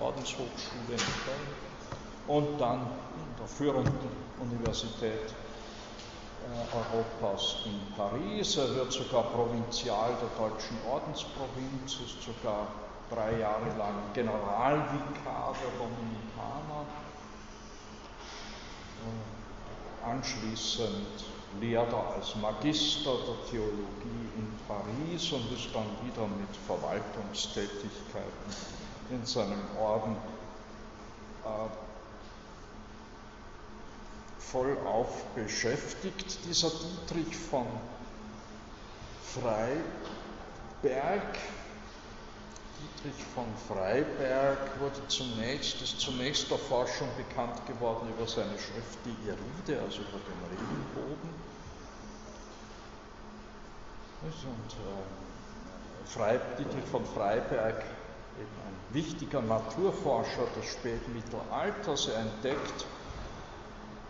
Ordenshochschule in Köln und dann in der führenden Universität Europas in Paris. Er wird sogar Provinzial der deutschen Ordensprovinz, ist sogar drei Jahre lang Generalvikar der Dominikaner. Äh, anschließend lehrt er als Magister der Theologie in Paris und ist dann wieder mit Verwaltungstätigkeiten in seinem Orden äh, vollauf beschäftigt, dieser Dietrich von Freiberg. Dietrich von Freiberg wurde zunächst, ist zunächst der Forschung bekannt geworden über seine Schrift Die Iride, also über den Regenbogen. Und äh, Dietrich von Freiberg, eben ein wichtiger Naturforscher des Spätmittelalters, er entdeckt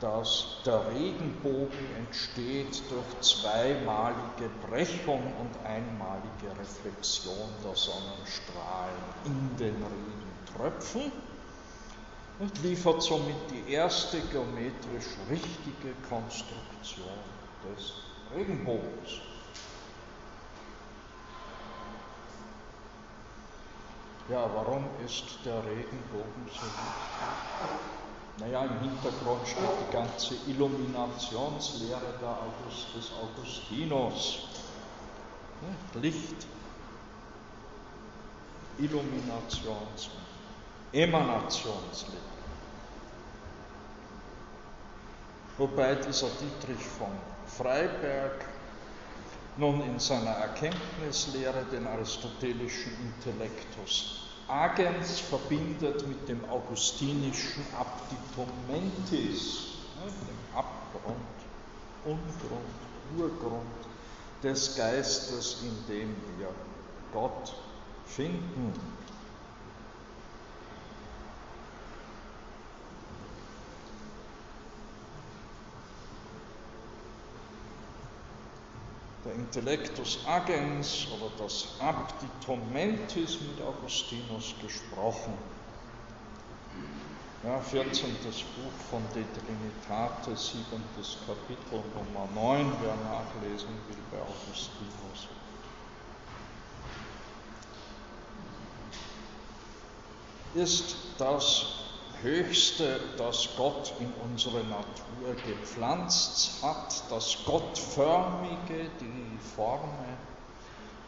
dass der Regenbogen entsteht durch zweimalige Brechung und einmalige Reflexion der Sonnenstrahlen in den Regentröpfen und liefert somit die erste geometrisch richtige Konstruktion des Regenbogens. Ja, warum ist der Regenbogen so wichtig? Naja, im Hintergrund steht die ganze Illuminationslehre August, des Augustinus. Licht, Illuminations- Emanationslehre. Wobei dieser Dietrich von Freiberg nun in seiner Erkenntnislehre den aristotelischen Intellektus agens verbindet mit dem augustinischen Abditum mentis, dem Abgrund, Ungrund, Urgrund des Geistes, in dem wir Gott finden. Der Intellectus agens oder das Abditum mentis mit Augustinus gesprochen. Ja, 14. Buch von De Trinitate, 7. Kapitel Nummer 9, wer nachlesen will bei Augustinus. Ist das Höchste, das Gott in unsere Natur gepflanzt hat, das Gottförmige, die Forme,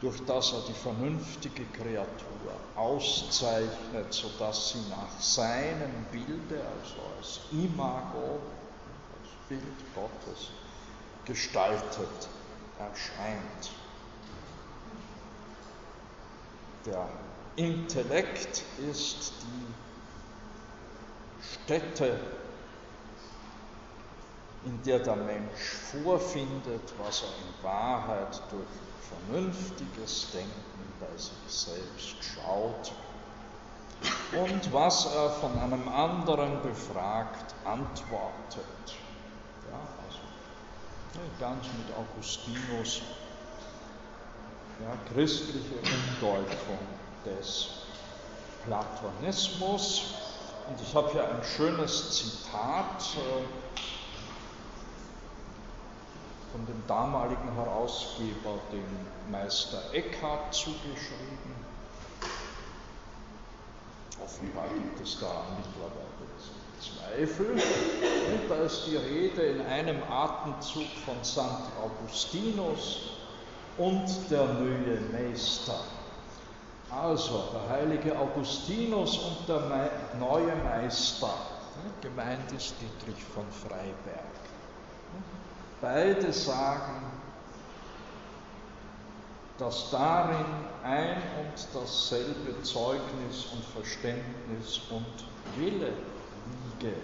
durch das er die vernünftige Kreatur auszeichnet, sodass sie nach seinem Bilde, also als Imago, als Bild Gottes, gestaltet erscheint. Der Intellekt ist die Stätte, in der der Mensch vorfindet, was er in Wahrheit durch vernünftiges Denken bei sich selbst schaut und was er von einem anderen befragt, antwortet. Ja, also ganz mit Augustinus, ja, christliche Umdeutung des Platonismus. Und ich habe hier ein schönes Zitat äh, von dem damaligen Herausgeber, dem Meister Eckhart, zugeschrieben. Offenbar gibt es da mittlerweile Zweifel. Und da ist die Rede in einem Atemzug von St. Augustinus und der neue Meister. Also, der heilige Augustinus und der neue Meister. Gemeint ist Dietrich von Freiberg. Beide sagen, dass darin ein und dasselbe Zeugnis und Verständnis und Wille liege.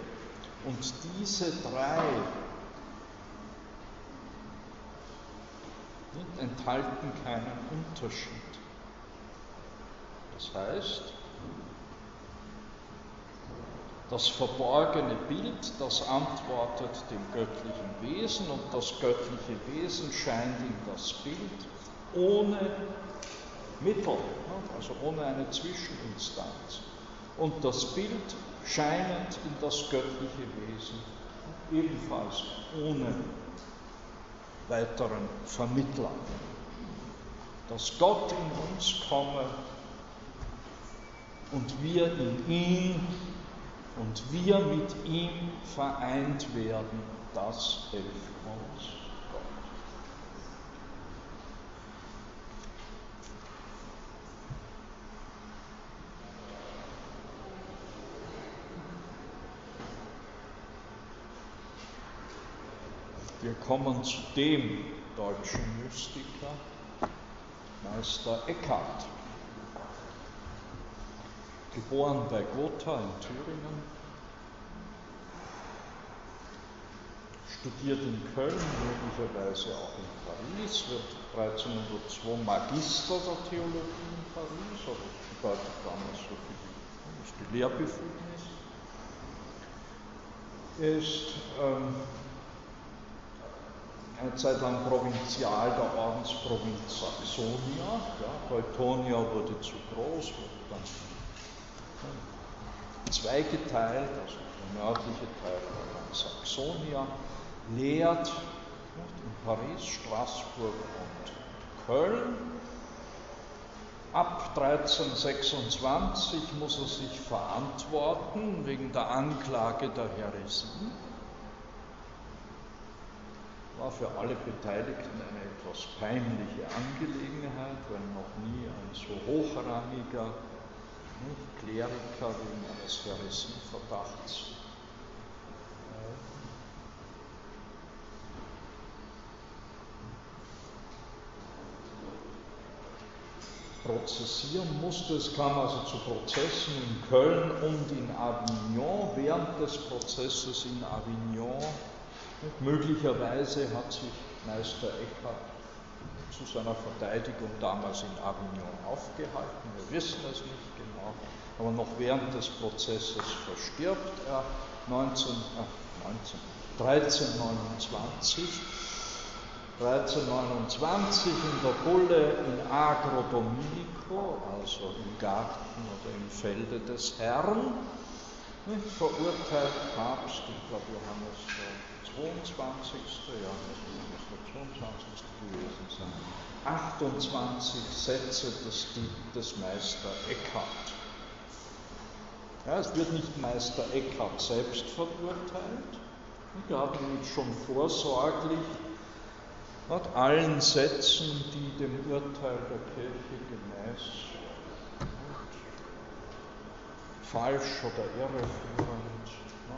Und diese drei enthalten keinen Unterschied. Das heißt, das verborgene Bild, das antwortet dem göttlichen Wesen und das göttliche Wesen scheint in das Bild ohne Mittel, also ohne eine Zwischeninstanz. Und das Bild scheint in das göttliche Wesen ebenfalls ohne weiteren Vermittler. Dass Gott in uns komme, und wir in ihm und wir mit ihm vereint werden, das hilft uns Gott. Wir kommen zu dem deutschen Mystiker, Meister Eckhart geboren bei Gotha in Thüringen, studiert in Köln, möglicherweise auch in Paris, wird 1302 Magister der Theologie in Paris, aber das bedeutet damals so viel, die Lehrbefugnis. Er ist ähm, eine Zeit lang Provinzial der Ordensprovinz Saxonia. Ja, Teutonia wurde zu groß, wurde dann zweigeteilt, also der nördliche Teil von Saxonia, lehrt in Paris, Straßburg und Köln Ab 1326 muss er sich verantworten wegen der Anklage der Häresie. War für alle Beteiligten eine etwas peinliche Angelegenheit, weil noch nie ein so hochrangiger Kleriker wegen eines Häresieverdachts prozessieren musste. Es kam also zu Prozessen in Köln und in Avignon. Während des Prozesses in Avignon, möglicherweise hat sich Meister Eckhart zu seiner Verteidigung damals in Avignon aufgehalten. Wir wissen es nicht aber noch während des Prozesses verstirbt er 19, äh, 19, 1329 1329 in der Bulle in Agro Dominico, also im Garten oder im Felde des Herrn, verurteilt Papst, ich glaube Johannes der 22. Ja, das muss der 22. gewesen sein. 28 Sätze des, des Meister Eckhart. Ja, es wird nicht Meister Eckhart selbst verurteilt. Er hat nämlich schon vorsorglich Not allen Sätzen, die dem Urteil der Kirche gemäß falsch oder irreführend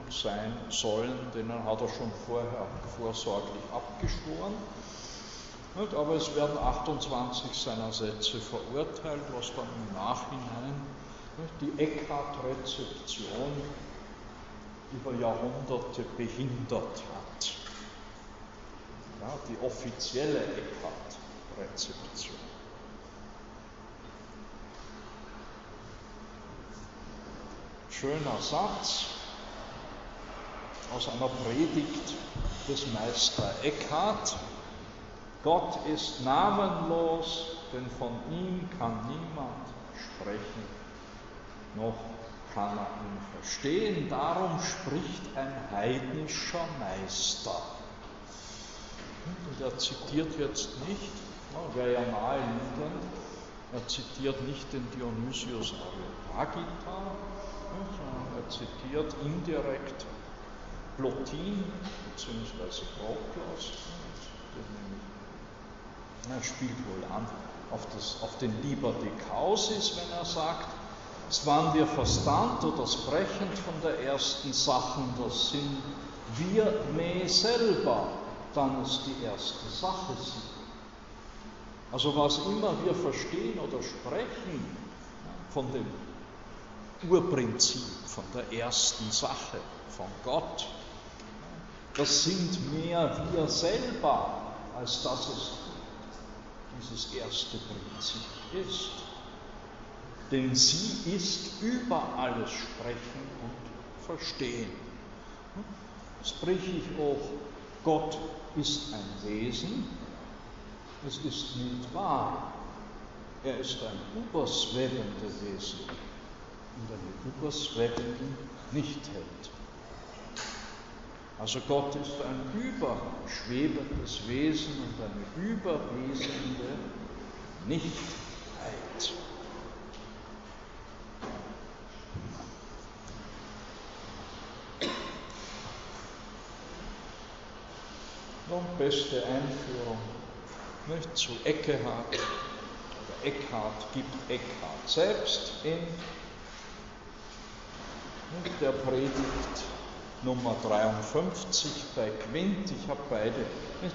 sein sollen, denen hat er schon vorher vorsorglich abgeschworen. Aber es werden 28 seiner Sätze verurteilt, was dann im Nachhinein die Eckhart-Rezeption über Jahrhunderte behindert hat ja, die offizielle Eckhart-Rezeption. Schöner Satz aus einer Predigt des Meister Eckhart. Gott ist namenlos, denn von ihm kann niemand sprechen, noch kann er ihn verstehen. Darum spricht ein heidnischer Meister. Und er zitiert jetzt nicht, wäre ja naheliegend, er zitiert nicht den Dionysius Areopagita, sondern er zitiert indirekt Plotin bzw. Proklos. Er spielt wohl an auf, das, auf den Liber de Causis, wenn er sagt, es waren wir Verstand oder sprechend von der ersten Sachen, das sind wir me selber, dann ist die erste Sache sie. Also was immer wir verstehen oder sprechen von dem Urprinzip, von der ersten Sache, von Gott, das sind mehr wir selber, als dass es dieses erste Prinzip ist. Denn sie ist über alles Sprechen und Verstehen. Sprich ich auch, Gott ist ein Wesen, es ist nicht wahr. Er ist ein überschwebbendes Wesen und einen überschwebenden nicht hält. Also Gott ist ein überschwebendes Wesen und eine überwesende Nichtheit. Nun, beste Einführung nicht, zu Eckehard. Oder Eckhart gibt Eckhart selbst in der Predigt Nummer 53 bei Quint. Ich habe beide,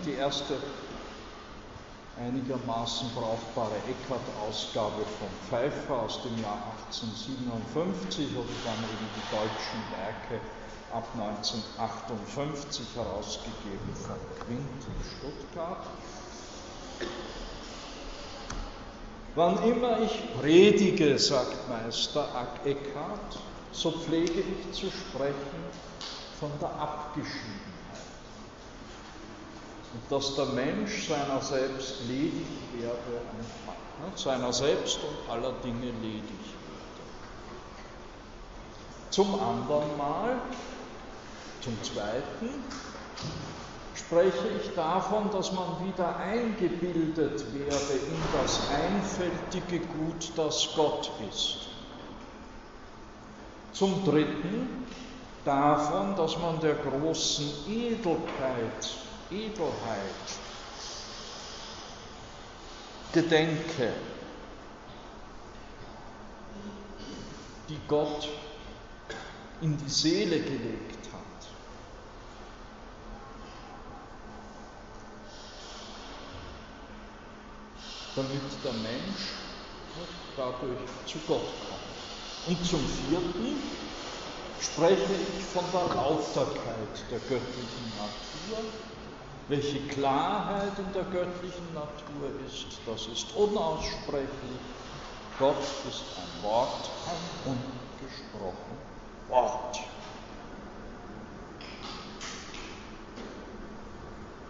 die erste einigermaßen brauchbare Eckhart-Ausgabe von Pfeiffer aus dem Jahr 1857 oder dann eben die deutschen Werke ab 1958 herausgegeben von Quint in Stuttgart. Wann immer ich predige, sagt Meister Eckhart, so pflege ich zu sprechen von der Abgeschiedenheit. Und dass der Mensch seiner selbst ledig werde, ne, seiner selbst und aller Dinge ledig werde. Zum anderen Mal zum Zweiten, spreche ich davon, dass man wieder eingebildet werde in das einfältige Gut, das Gott ist. Zum Dritten davon, dass man der großen Edelkeit, Edelheit gedenke, die Gott in die Seele gelegt hat. damit der Mensch dadurch zu Gott kommt. Und zum Vierten spreche ich von der Lauterkeit der göttlichen Natur. Welche Klarheit in der göttlichen Natur ist, das ist unaussprechlich. Gott ist ein Wort, ein ungesprochen Wort.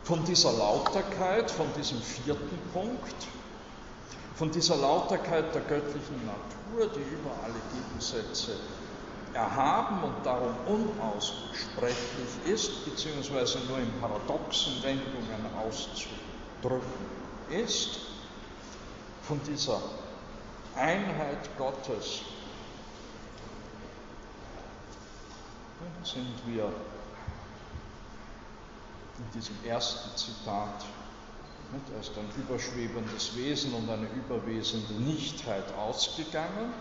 Von dieser Lauterkeit, von diesem vierten Punkt, von dieser Lauterkeit der göttlichen Natur, die über alle Gegensätze erhaben und darum unaussprechlich ist, beziehungsweise nur in paradoxen Wendungen auszudrücken ist, von dieser Einheit Gottes sind wir in diesem ersten Zitat er ist ein überschwebendes Wesen und eine überwesende Nichtheit ausgegangen.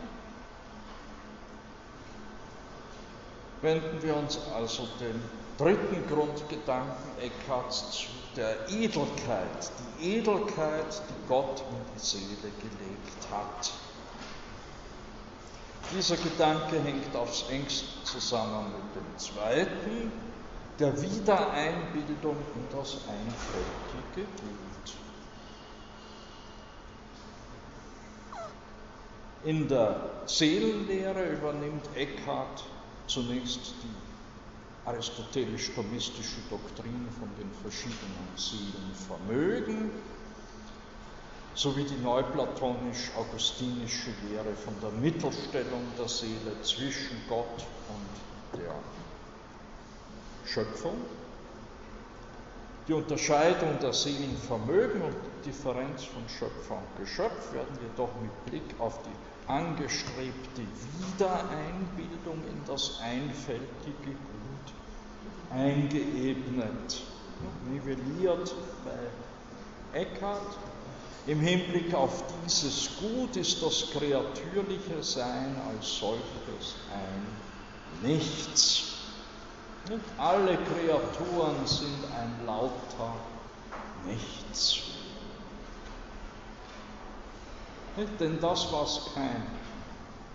Wenden wir uns also dem dritten Grundgedanken Eckharts zu, der Edelkeit, die Edelkeit, die Gott in die Seele gelegt hat. Dieser Gedanke hängt aufs engste zusammen mit dem zweiten, der Wiedereinbildung in das einfältige Gut. In der Seelenlehre übernimmt Eckhart zunächst die aristotelisch-thomistische Doktrin von den verschiedenen Seelenvermögen sowie die neuplatonisch-augustinische Lehre von der Mittelstellung der Seele zwischen Gott und der Schöpfung. Die Unterscheidung der Seelenvermögen und die Differenz von Schöpfer und Geschöpf werden jedoch mit Blick auf die angestrebte Wiedereinbildung in das einfältige Gut eingeebnet, nivelliert bei Eckhart. Im Hinblick auf dieses Gut ist das kreatürliche Sein als solches ein Nichts. Alle Kreaturen sind ein lauter Nichts. Denn das, was kein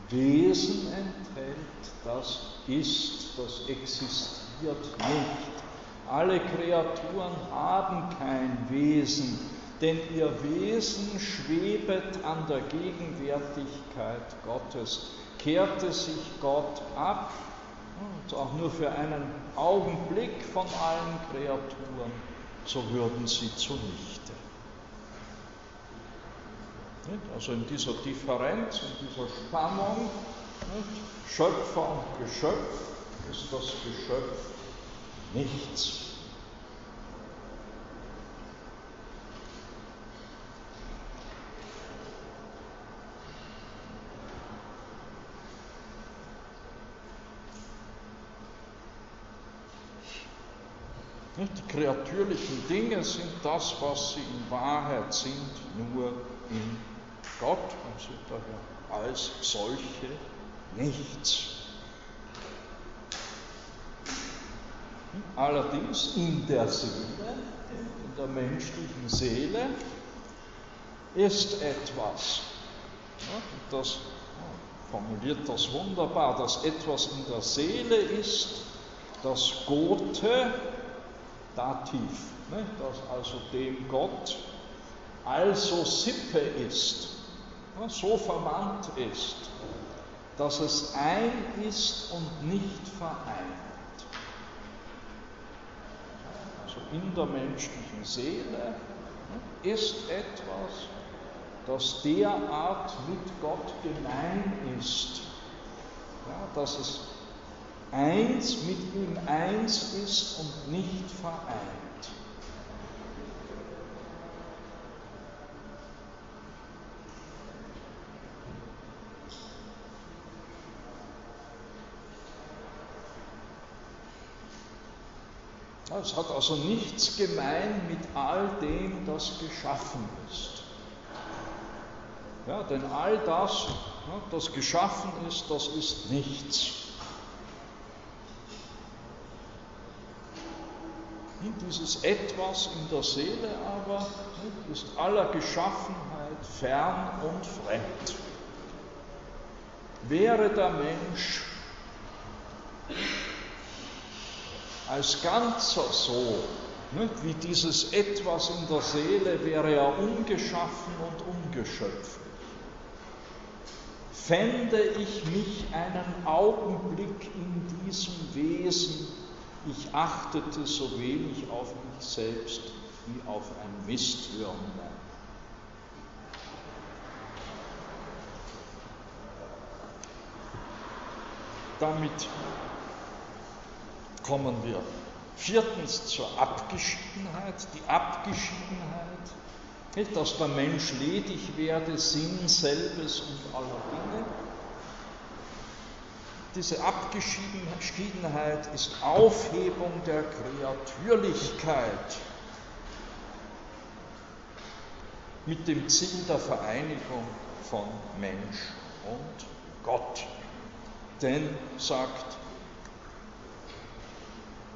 Wesen enthält, das ist, das existiert nicht. Alle Kreaturen haben kein Wesen, denn ihr Wesen schwebet an der Gegenwärtigkeit Gottes. Kehrte sich Gott ab, und auch nur für einen Augenblick von allen Kreaturen, so würden sie zunichte. Also in dieser Differenz, in dieser Spannung, Schöpfer und Geschöpf, ist das Geschöpf nichts. Die kreatürlichen Dinge sind das, was sie in Wahrheit sind, nur in Gott und sind daher als solche nichts. Allerdings in der Seele, in der menschlichen Seele, ist etwas, das formuliert das wunderbar, dass etwas in der Seele ist, das Gothe Dativ, ne, dass also dem Gott also Sippe ist, so verwandt ist, dass es ein ist und nicht vereint. Also in der menschlichen Seele ne, ist etwas, das derart mit Gott gemein ist, ja, dass es eins mit ihm eins ist und nicht vereint. Es hat also nichts gemein mit all dem, das geschaffen ist. Ja, denn all das, das geschaffen ist, das ist nichts. Dieses Etwas in der Seele aber ist aller Geschaffenheit fern und fremd. Wäre der Mensch als Ganzer so, wie dieses Etwas in der Seele, wäre er ungeschaffen und ungeschöpft. Fände ich mich einen Augenblick in diesem Wesen, ich achtete so wenig auf mich selbst wie auf ein Mistwürmlein. Damit kommen wir viertens zur Abgeschiedenheit. Die Abgeschiedenheit, dass der Mensch ledig werde, Sinn selbes und aller Dinge. Diese Abgeschiedenheit ist Aufhebung der Kreatürlichkeit mit dem Ziel der Vereinigung von Mensch und Gott. Denn, sagt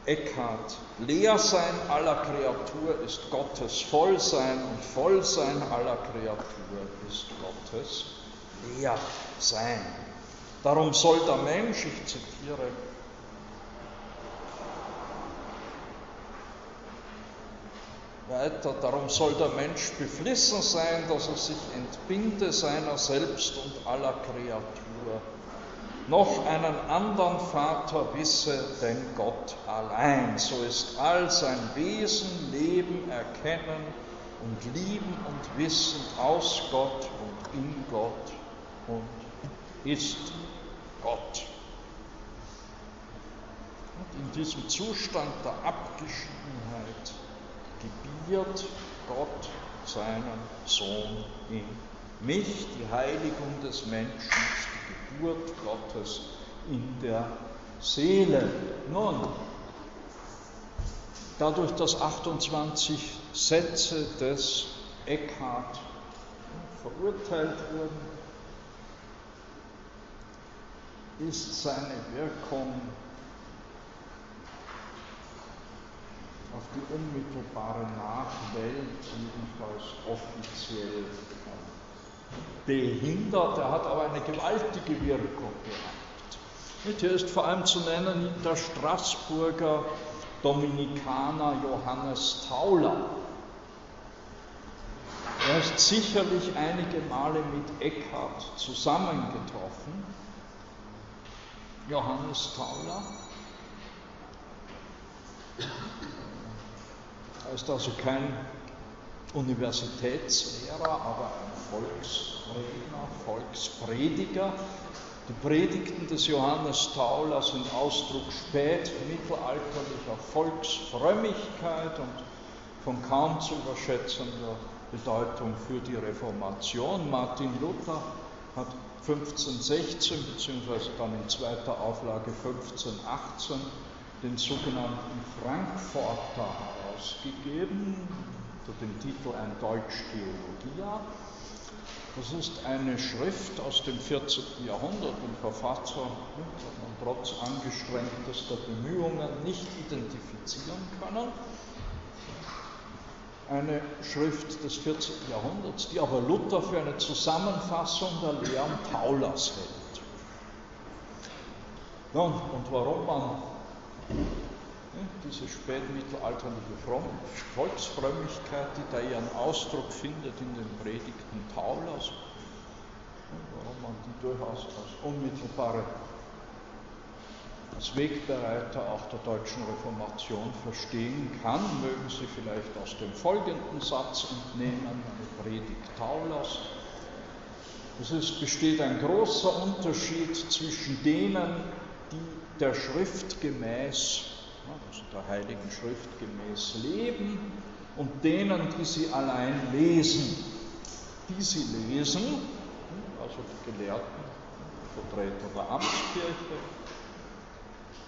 Eckhart, Leersein aller Kreatur ist Gottes Vollsein und Vollsein aller Kreatur ist Gottes Leersein. Darum soll der Mensch, ich zitiere, weiter, darum soll der Mensch beflissen sein, dass er sich entbinde seiner selbst und aller Kreatur noch einen anderen Vater wisse denn Gott allein. So ist all sein Wesen, Leben, Erkennen und Lieben und Wissen aus Gott und in Gott und ist Gott. Und in diesem Zustand der Abgeschiedenheit gebiert Gott seinen Sohn in mich, die Heiligung des Menschen Geburt Gottes in der Seele. Nun, dadurch, dass 28 Sätze des Eckhart verurteilt wurden, ist seine Wirkung auf die unmittelbare Nachwelt jedenfalls offiziell behindert, er hat aber eine gewaltige Wirkung gehabt. Hier ist vor allem zu nennen der Straßburger Dominikaner Johannes Tauler. Er ist sicherlich einige Male mit Eckhart zusammengetroffen. Johannes Tauler. Er ist also kein Universitätslehrer, aber Volksredner, Volksprediger. Die Predigten des Johannes Tauler sind Ausdruck spätmittelalterlicher Volksfrömmigkeit und von kaum zu überschätzender Bedeutung für die Reformation. Martin Luther hat 1516 bzw. dann in zweiter Auflage 1518 den sogenannten Frankforter herausgegeben, unter dem Titel Ein Deutsch Theologia. Das ist eine Schrift aus dem 14. Jahrhundert und Verfasser hat man trotz angestrengtester Bemühungen nicht identifizieren können. Eine Schrift des 14. Jahrhunderts, die aber Luther für eine Zusammenfassung der Lehren Paulers hält. Nun, und warum man diese spätmittelalterliche Volksfrömmigkeit, die da ihren Ausdruck findet in den Predigten Paulers, warum man die durchaus als unmittelbare, als Wegbereiter auch der deutschen Reformation verstehen kann, mögen Sie vielleicht aus dem folgenden Satz entnehmen, eine Predigt Paulers. Es besteht ein großer Unterschied zwischen denen, die der Schrift gemäß also der Heiligen Schrift gemäß leben und denen, die sie allein lesen. Die sie lesen, also die Gelehrten, Vertreter der Amtskirche,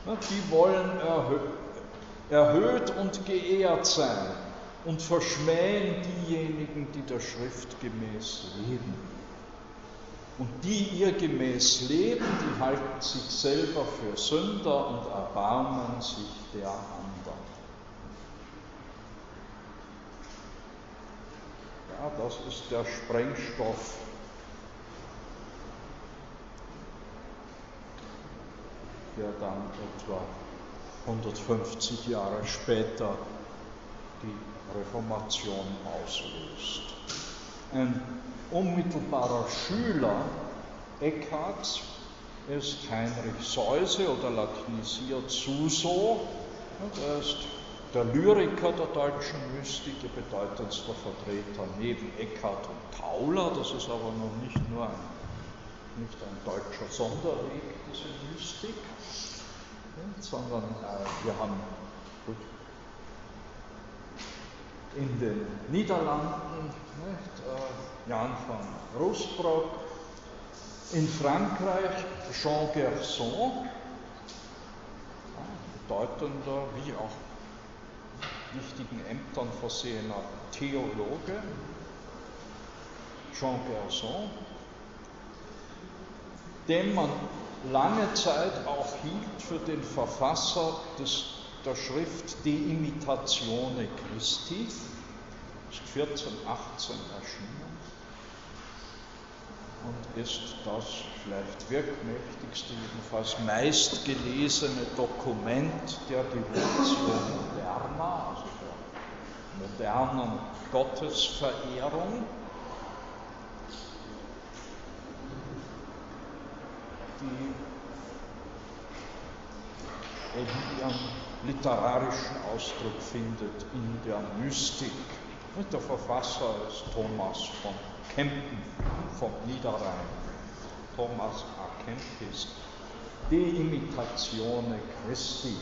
die wollen erhöht und geehrt sein und verschmähen diejenigen, die der Schrift gemäß leben. Und die ihr gemäß leben, die halten sich selber für Sünder und erbarmen sich der anderen. Ja, das ist der Sprengstoff der dann etwa 150 Jahre später die Reformation auslöst. Ein unmittelbarer Schüler Eckharts ist Heinrich Seuse oder latinisiert Suso. Er ist der Lyriker der deutschen Mystik, ihr bedeutendster Vertreter neben Eckhart und Tauler. Das ist aber noch nicht nur ein, nicht ein deutscher Sonderweg, diese Mystik sondern äh, wir haben gut, in den Niederlanden nicht, äh, Jan van Roosbrock, in Frankreich Jean Gerson, bedeutender wie auch wichtigen Ämtern versehener Theologe, Jean Gerson, dem man lange Zeit auch hielt für den Verfasser des, der Schrift De Imitatione Christi, ist 1418 erschienen und ist das vielleicht wirkmächtigste, jedenfalls meistgelesene Dokument der Devotion Moderna, also der modernen Gottesverehrung. die ihren literarischen Ausdruck findet in der Mystik. Und der Verfasser ist Thomas von Kempen vom Niederrhein. Thomas A. Kempis. De Imitatione Christi.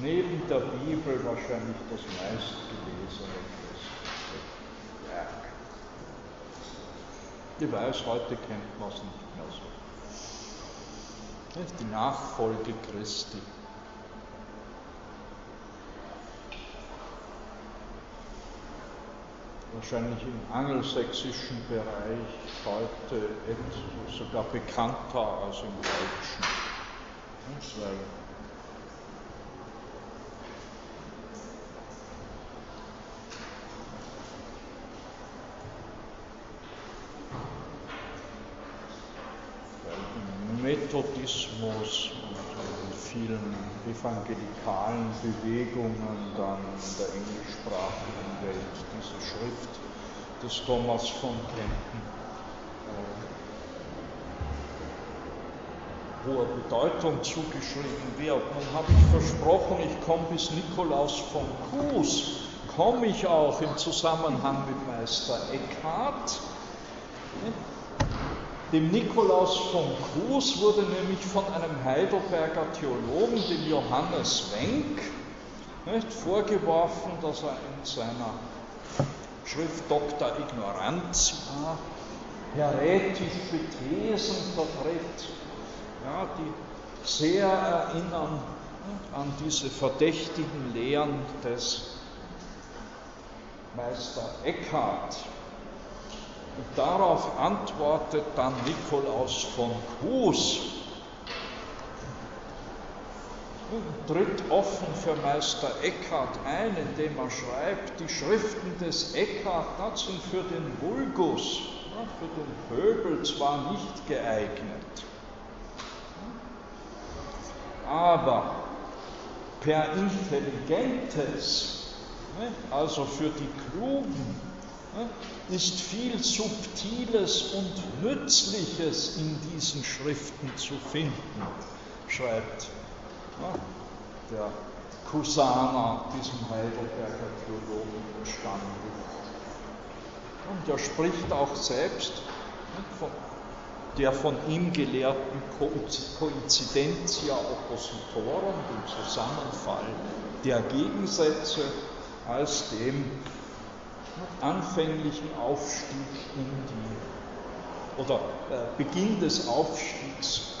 Neben der Bibel wahrscheinlich das meistgelesene Werk. Ich weiß, heute kennt man es nicht mehr so. Die Nachfolge Christi. Wahrscheinlich im angelsächsischen Bereich heute sogar bekannter als im Deutschen. Weil Methodismus vielen evangelikalen Bewegungen dann in der englischsprachigen Welt diese Schrift des Thomas von Kempen äh, hoher Bedeutung zugeschrieben wird. Nun habe ich versprochen, ich komme bis Nikolaus von Kues, komme ich auch im Zusammenhang mit Meister Eckhart. Dem Nikolaus von Kues wurde nämlich von einem Heidelberger Theologen, dem Johannes Wenck, nicht, vorgeworfen, dass er in seiner Schrift Dr. Ignorantia heretische Thesen vertritt, ja, die sehr erinnern an diese verdächtigen Lehren des Meister Eckhart. Und darauf antwortet dann Nikolaus von und tritt offen für Meister Eckhart ein, indem er schreibt, die Schriften des Eckhart das sind für den Vulgus, für den Pöbel zwar nicht geeignet, aber per Intelligentes, also für die Klugen, ist viel Subtiles und Nützliches in diesen Schriften zu finden, schreibt der Kusana diesem Heidelberger Theologen Standbuch. Und er spricht auch selbst von der von ihm gelehrten Coincidentia Oppositorum, dem Zusammenfall der Gegensätze, als dem anfänglichen Aufstieg in die, oder äh, Beginn des Aufstiegs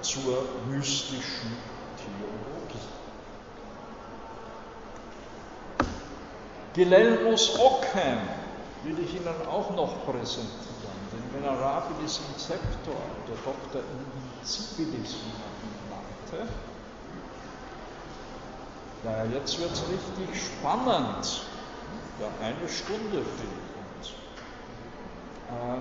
zur mystischen Theologie. Guilelmus Ockham will ich Ihnen auch noch präsentieren, den Venerabilis Inceptor, der Doktor in Incipilis, wie man ihn nannte. Ja, jetzt wird es richtig spannend. Ja, eine Stunde fehlt. Äh,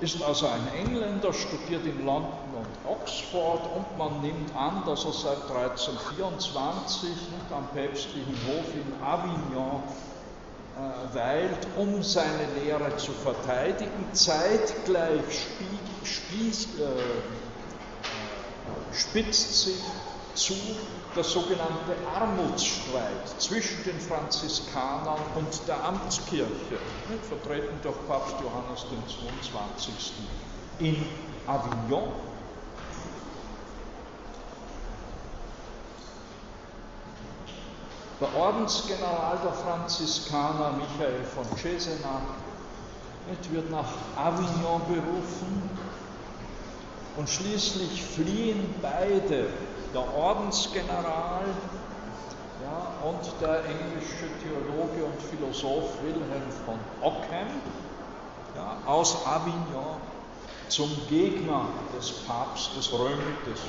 ist also ein Engländer, studiert in London und Oxford und man nimmt an, dass er seit 1324 am päpstlichen Hof in Avignon äh, weilt, um seine Lehre zu verteidigen. Zeitgleich spieß, äh, spitzt sich zu der sogenannte Armutsstreit zwischen den Franziskanern und der Amtskirche, vertreten durch Papst Johannes XXII. in Avignon. Der Ordensgeneral der Franziskaner Michael von Cesena wird nach Avignon berufen und schließlich fliehen beide der Ordensgeneral ja, und der englische Theologe und Philosoph Wilhelm von Ockham ja, aus Avignon zum Gegner des Papstes, Römikes,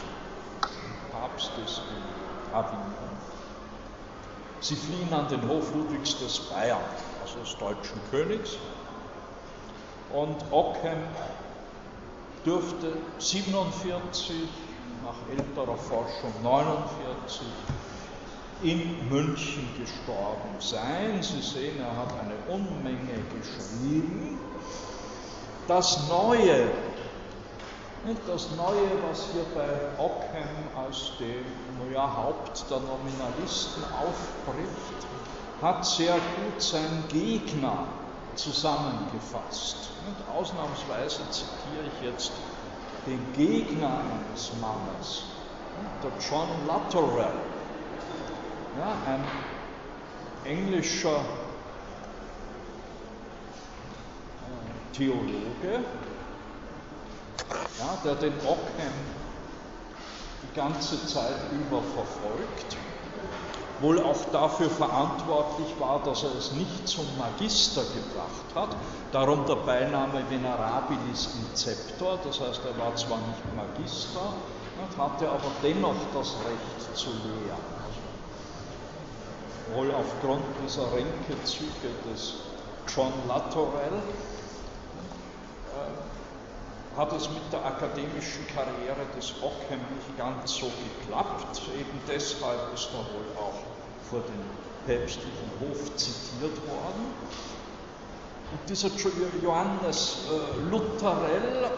Papstes in Avignon. Sie fliehen an den Hof Ludwigs des Bayern, also des deutschen Königs. Und Ockham dürfte 47 nach älterer Forschung 49 in München gestorben sein. Sie sehen, er hat eine Unmenge geschrieben. Das Neue, das Neue, was hier bei Ockham als dem ja, Haupt der Nominalisten aufbricht, hat sehr gut sein Gegner zusammengefasst. Und ausnahmsweise zitiere ich jetzt den Gegner eines Mannes, der John Lutterell, ja, ein englischer äh, Theologe, ja, der den Ockham die ganze Zeit über verfolgt wohl auch dafür verantwortlich war, dass er es nicht zum Magister gebracht hat. Darum der Beiname Venerabilis Inceptor, das heißt, er war zwar nicht Magister, hatte aber dennoch das Recht zu lehren. Wohl aufgrund dieser Ränkezüge des John Latourell äh, hat es mit der akademischen Karriere des Ockham nicht ganz so geklappt. Eben deshalb ist er wohl auch vor dem päpstlichen Hof zitiert worden. Und dieser Johannes äh, Lutherell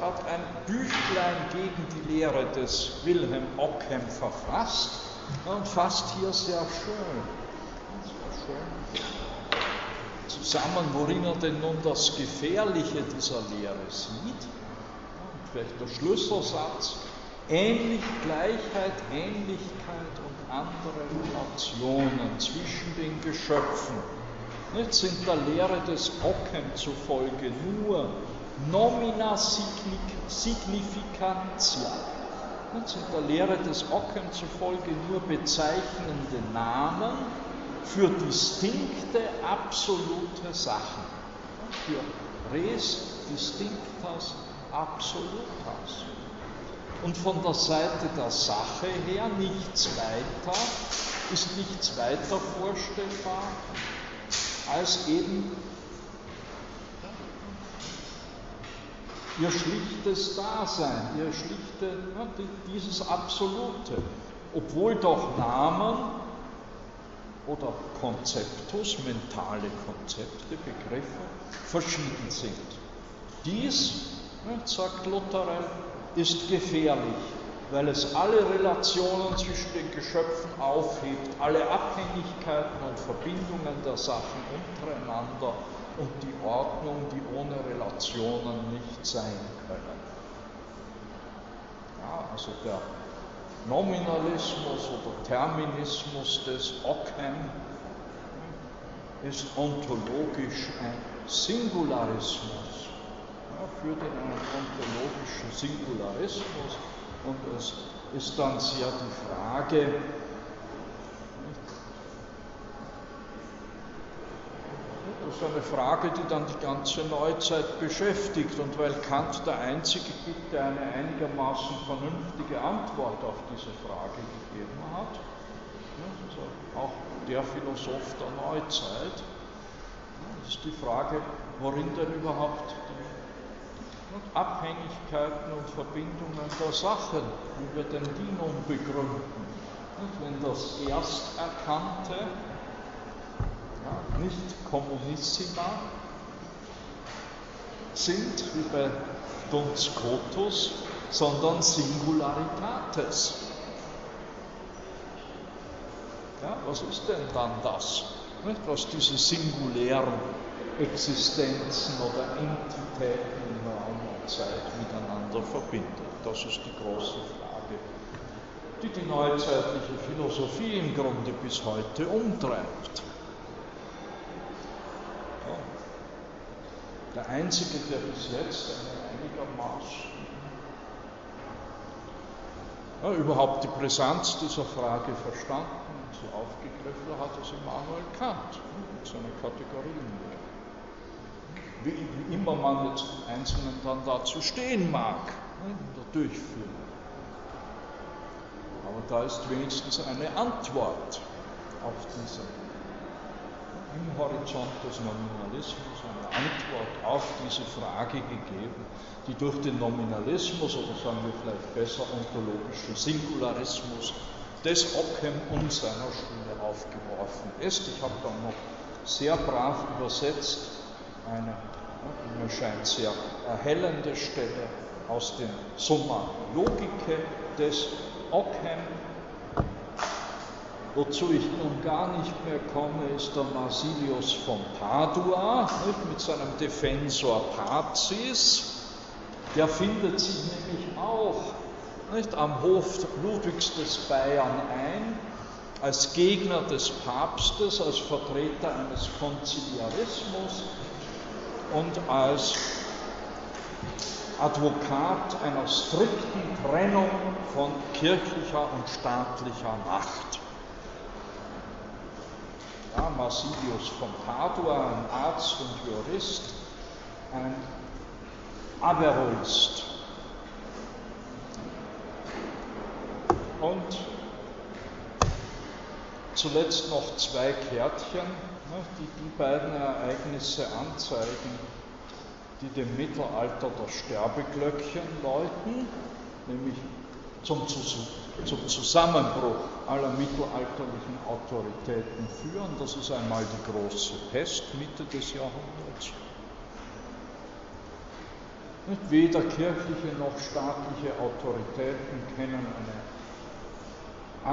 hat ein Büchlein gegen die Lehre des Wilhelm Ockham verfasst und fasst hier sehr schön, sehr schön zusammen, worin er denn nun das Gefährliche dieser Lehre sieht. Und vielleicht der Schlüsselsatz, Ähnlich, Gleichheit, Ähnlichkeit und andere Relationen zwischen den Geschöpfen. Nicht, sind der Lehre des Ockham zufolge nur nomina significantia, nicht, sind der Lehre des Ockham zufolge nur bezeichnende Namen für distinkte, absolute Sachen. Für res distinctas absolutas und von der Seite der Sache her nichts weiter, ist nichts weiter vorstellbar als eben ihr schlichtes Dasein, ihr schlichte, ja, dieses Absolute, obwohl doch Namen oder Konzeptus, mentale Konzepte, Begriffe verschieden sind. Dies, sagt Lutherell, ist gefährlich, weil es alle Relationen zwischen den Geschöpfen aufhebt, alle Abhängigkeiten und Verbindungen der Sachen untereinander und die Ordnung, die ohne Relationen nicht sein können. Ja, also der Nominalismus oder Terminismus des Ockham ist ontologisch ein Singularismus führt in einen ontologischen Singularismus Und es ist dann sehr die Frage, Das ist eine Frage, die dann die ganze Neuzeit beschäftigt. Und weil Kant der Einzige gibt, der eine einigermaßen vernünftige Antwort auf diese Frage gegeben hat, also auch der Philosoph der Neuzeit, ist die Frage, worin denn überhaupt die Abhängigkeiten und Verbindungen der Sachen, wie wir denn die nun begründen. Wenn das Ersterkannte ja, nicht Kommunissima sind, wie bei Duns Scotus, sondern Singularitates. Ja, was ist denn dann das, nicht, was diese singulären Existenzen oder Entitäten und Zeit miteinander verbindet? Das ist die große Frage, die die neuzeitliche Philosophie im Grunde bis heute umtreibt. Der Einzige, der bis jetzt einigermaßen ja, überhaupt die Brisanz dieser Frage verstanden und so aufgegriffen hat, ist Immanuel Kant mit seiner Kategorienlehre. Wie, immer man jetzt Einzelnen dann dazu stehen mag, ne, in der Durchführung. Aber da ist wenigstens eine Antwort auf diese im Horizont des Nominalismus eine Antwort auf diese Frage gegeben, die durch den Nominalismus oder sagen wir vielleicht besser ontologischen Singularismus des Ockham und seiner Schule aufgeworfen ist. Ich habe dann noch sehr brav übersetzt eine, mir scheint sehr erhellende Stelle aus dem Summa Logica des Ockham Wozu ich nun gar nicht mehr komme, ist der Marsilius von Padua nicht, mit seinem Defensor Pazis. Der findet sich nämlich auch nicht, am Hof Ludwigs des Bayern ein, als Gegner des Papstes, als Vertreter eines Konziliarismus und als Advokat einer strikten Trennung von kirchlicher und staatlicher Macht. Ja, Marsilius von Padua, ein Arzt und Jurist, ein Averroist. Und zuletzt noch zwei Kärtchen, die die beiden Ereignisse anzeigen, die dem Mittelalter das Sterbeglöckchen läuten, nämlich zum, zum Zusammenbruch aller mittelalterlichen Autoritäten führen. Das ist einmal die große Pest Mitte des Jahrhunderts. Nicht weder kirchliche noch staatliche Autoritäten kennen eine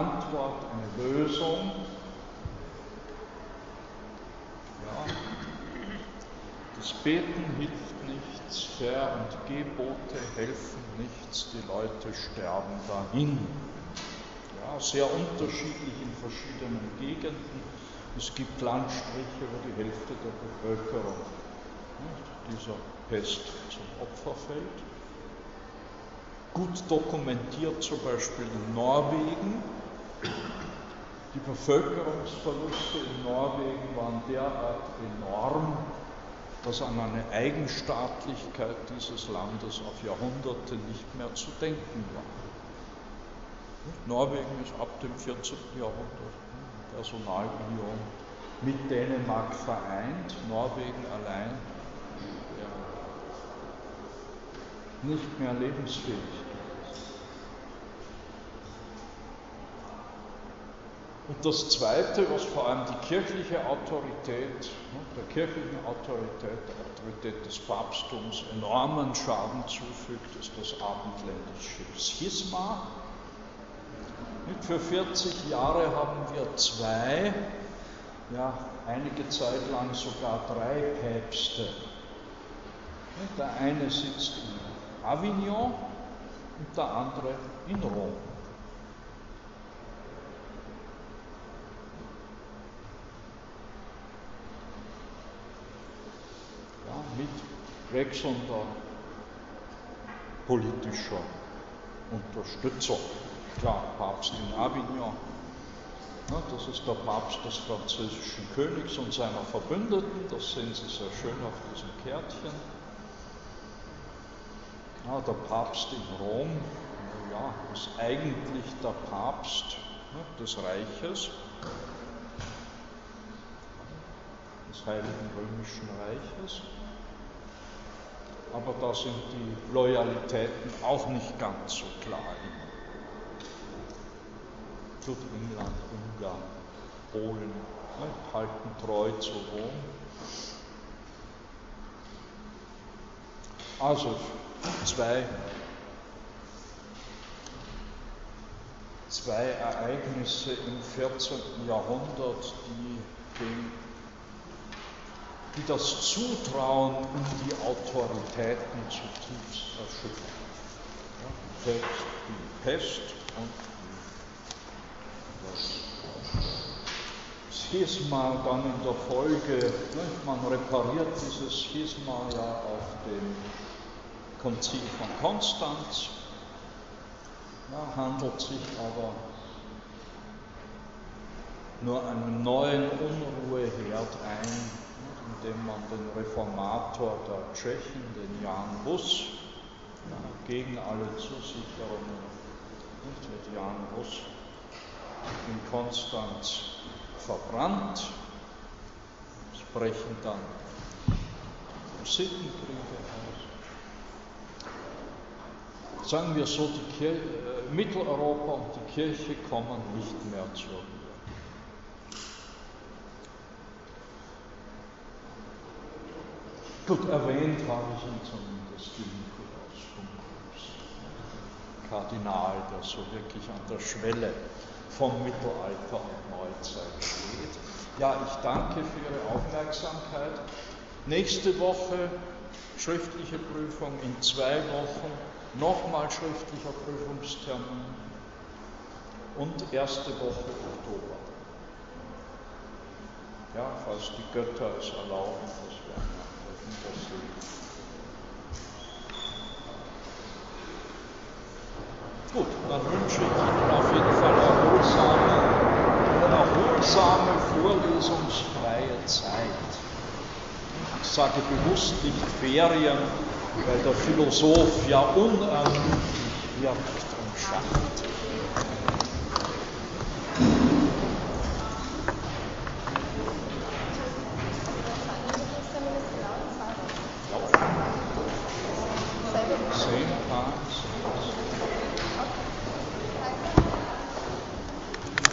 Antwort, eine Lösung. Ja, das Beten hilft nichts, Ver- und Gebote helfen nichts, die Leute sterben dahin. Ja, sehr unterschiedlich in verschiedenen Gegenden. Es gibt Landstriche, wo die Hälfte der Bevölkerung dieser Pest zum Opfer fällt. Gut dokumentiert zum Beispiel in Norwegen. Die Bevölkerungsverluste in Norwegen waren derart enorm, dass an eine Eigenstaatlichkeit dieses Landes auf Jahrhunderte nicht mehr zu denken war. Norwegen ist ab dem 14. Jahrhundert Personalunion mit Dänemark vereint, Norwegen allein nicht mehr lebensfähig. Und das Zweite, was vor allem die kirchliche Autorität, ne, der kirchlichen Autorität, der Autorität des Papsttums enormen Schaden zufügt, ist das abendländische Schisma. Für 40 Jahre haben wir zwei, ja, einige Zeit lang sogar drei Päpste. Der eine sitzt in Avignon und der andere in Rom. Mit wechselnder politischer Unterstützung. Klar, Papst in Avignon, ja, das ist der Papst des französischen Königs und seiner Verbündeten, das sehen Sie sehr schön auf diesem Kärtchen. Ja, der Papst in Rom ja, ist eigentlich der Papst ja, des Reiches, des Heiligen Römischen Reiches. Aber da sind die Loyalitäten auch nicht ganz so klar. Gut, England, Ungarn, Polen ne, halten treu zu Rom. Also zwei, zwei Ereignisse im 14. Jahrhundert, die, den, die das Zutrauen in die Autoritäten zutiefst erschüttern. Ja, selbst die Pest und Schisma dann in der Folge, ne, man repariert dieses Schisma ja auf dem Konzil von Konstanz, ja, handelt sich aber nur einen neuen Unruheherd ein, indem man den Reformator der Tschechen, den Jan ja, gegen alle Zusicherungen mit Jan Hus in Konstanz verbrannt. Es brechen dann Sittenkriege aus. Sagen wir so, Kirche, äh, Mitteleuropa und die Kirche kommen nicht mehr zur Gut, erwähnt habe ich ihn zumindest die Nikolaus von Kurs, Kardinal, der so wirklich an der Schwelle vom Mittelalter und Neuzeit steht. Ja, ich danke für Ihre Aufmerksamkeit. Nächste Woche schriftliche Prüfung, in zwei Wochen nochmal schriftlicher Prüfungstermin und erste Woche Oktober. Ja, falls die Götter es erlauben, Gut, dann wünsche ich Ihnen auf jeden Fall erholsame, eine erholsame, vorlesungsfreie Zeit. Ich sage bewusst nicht Ferien, weil der Philosoph ja unermüdlich wirkt und schafft.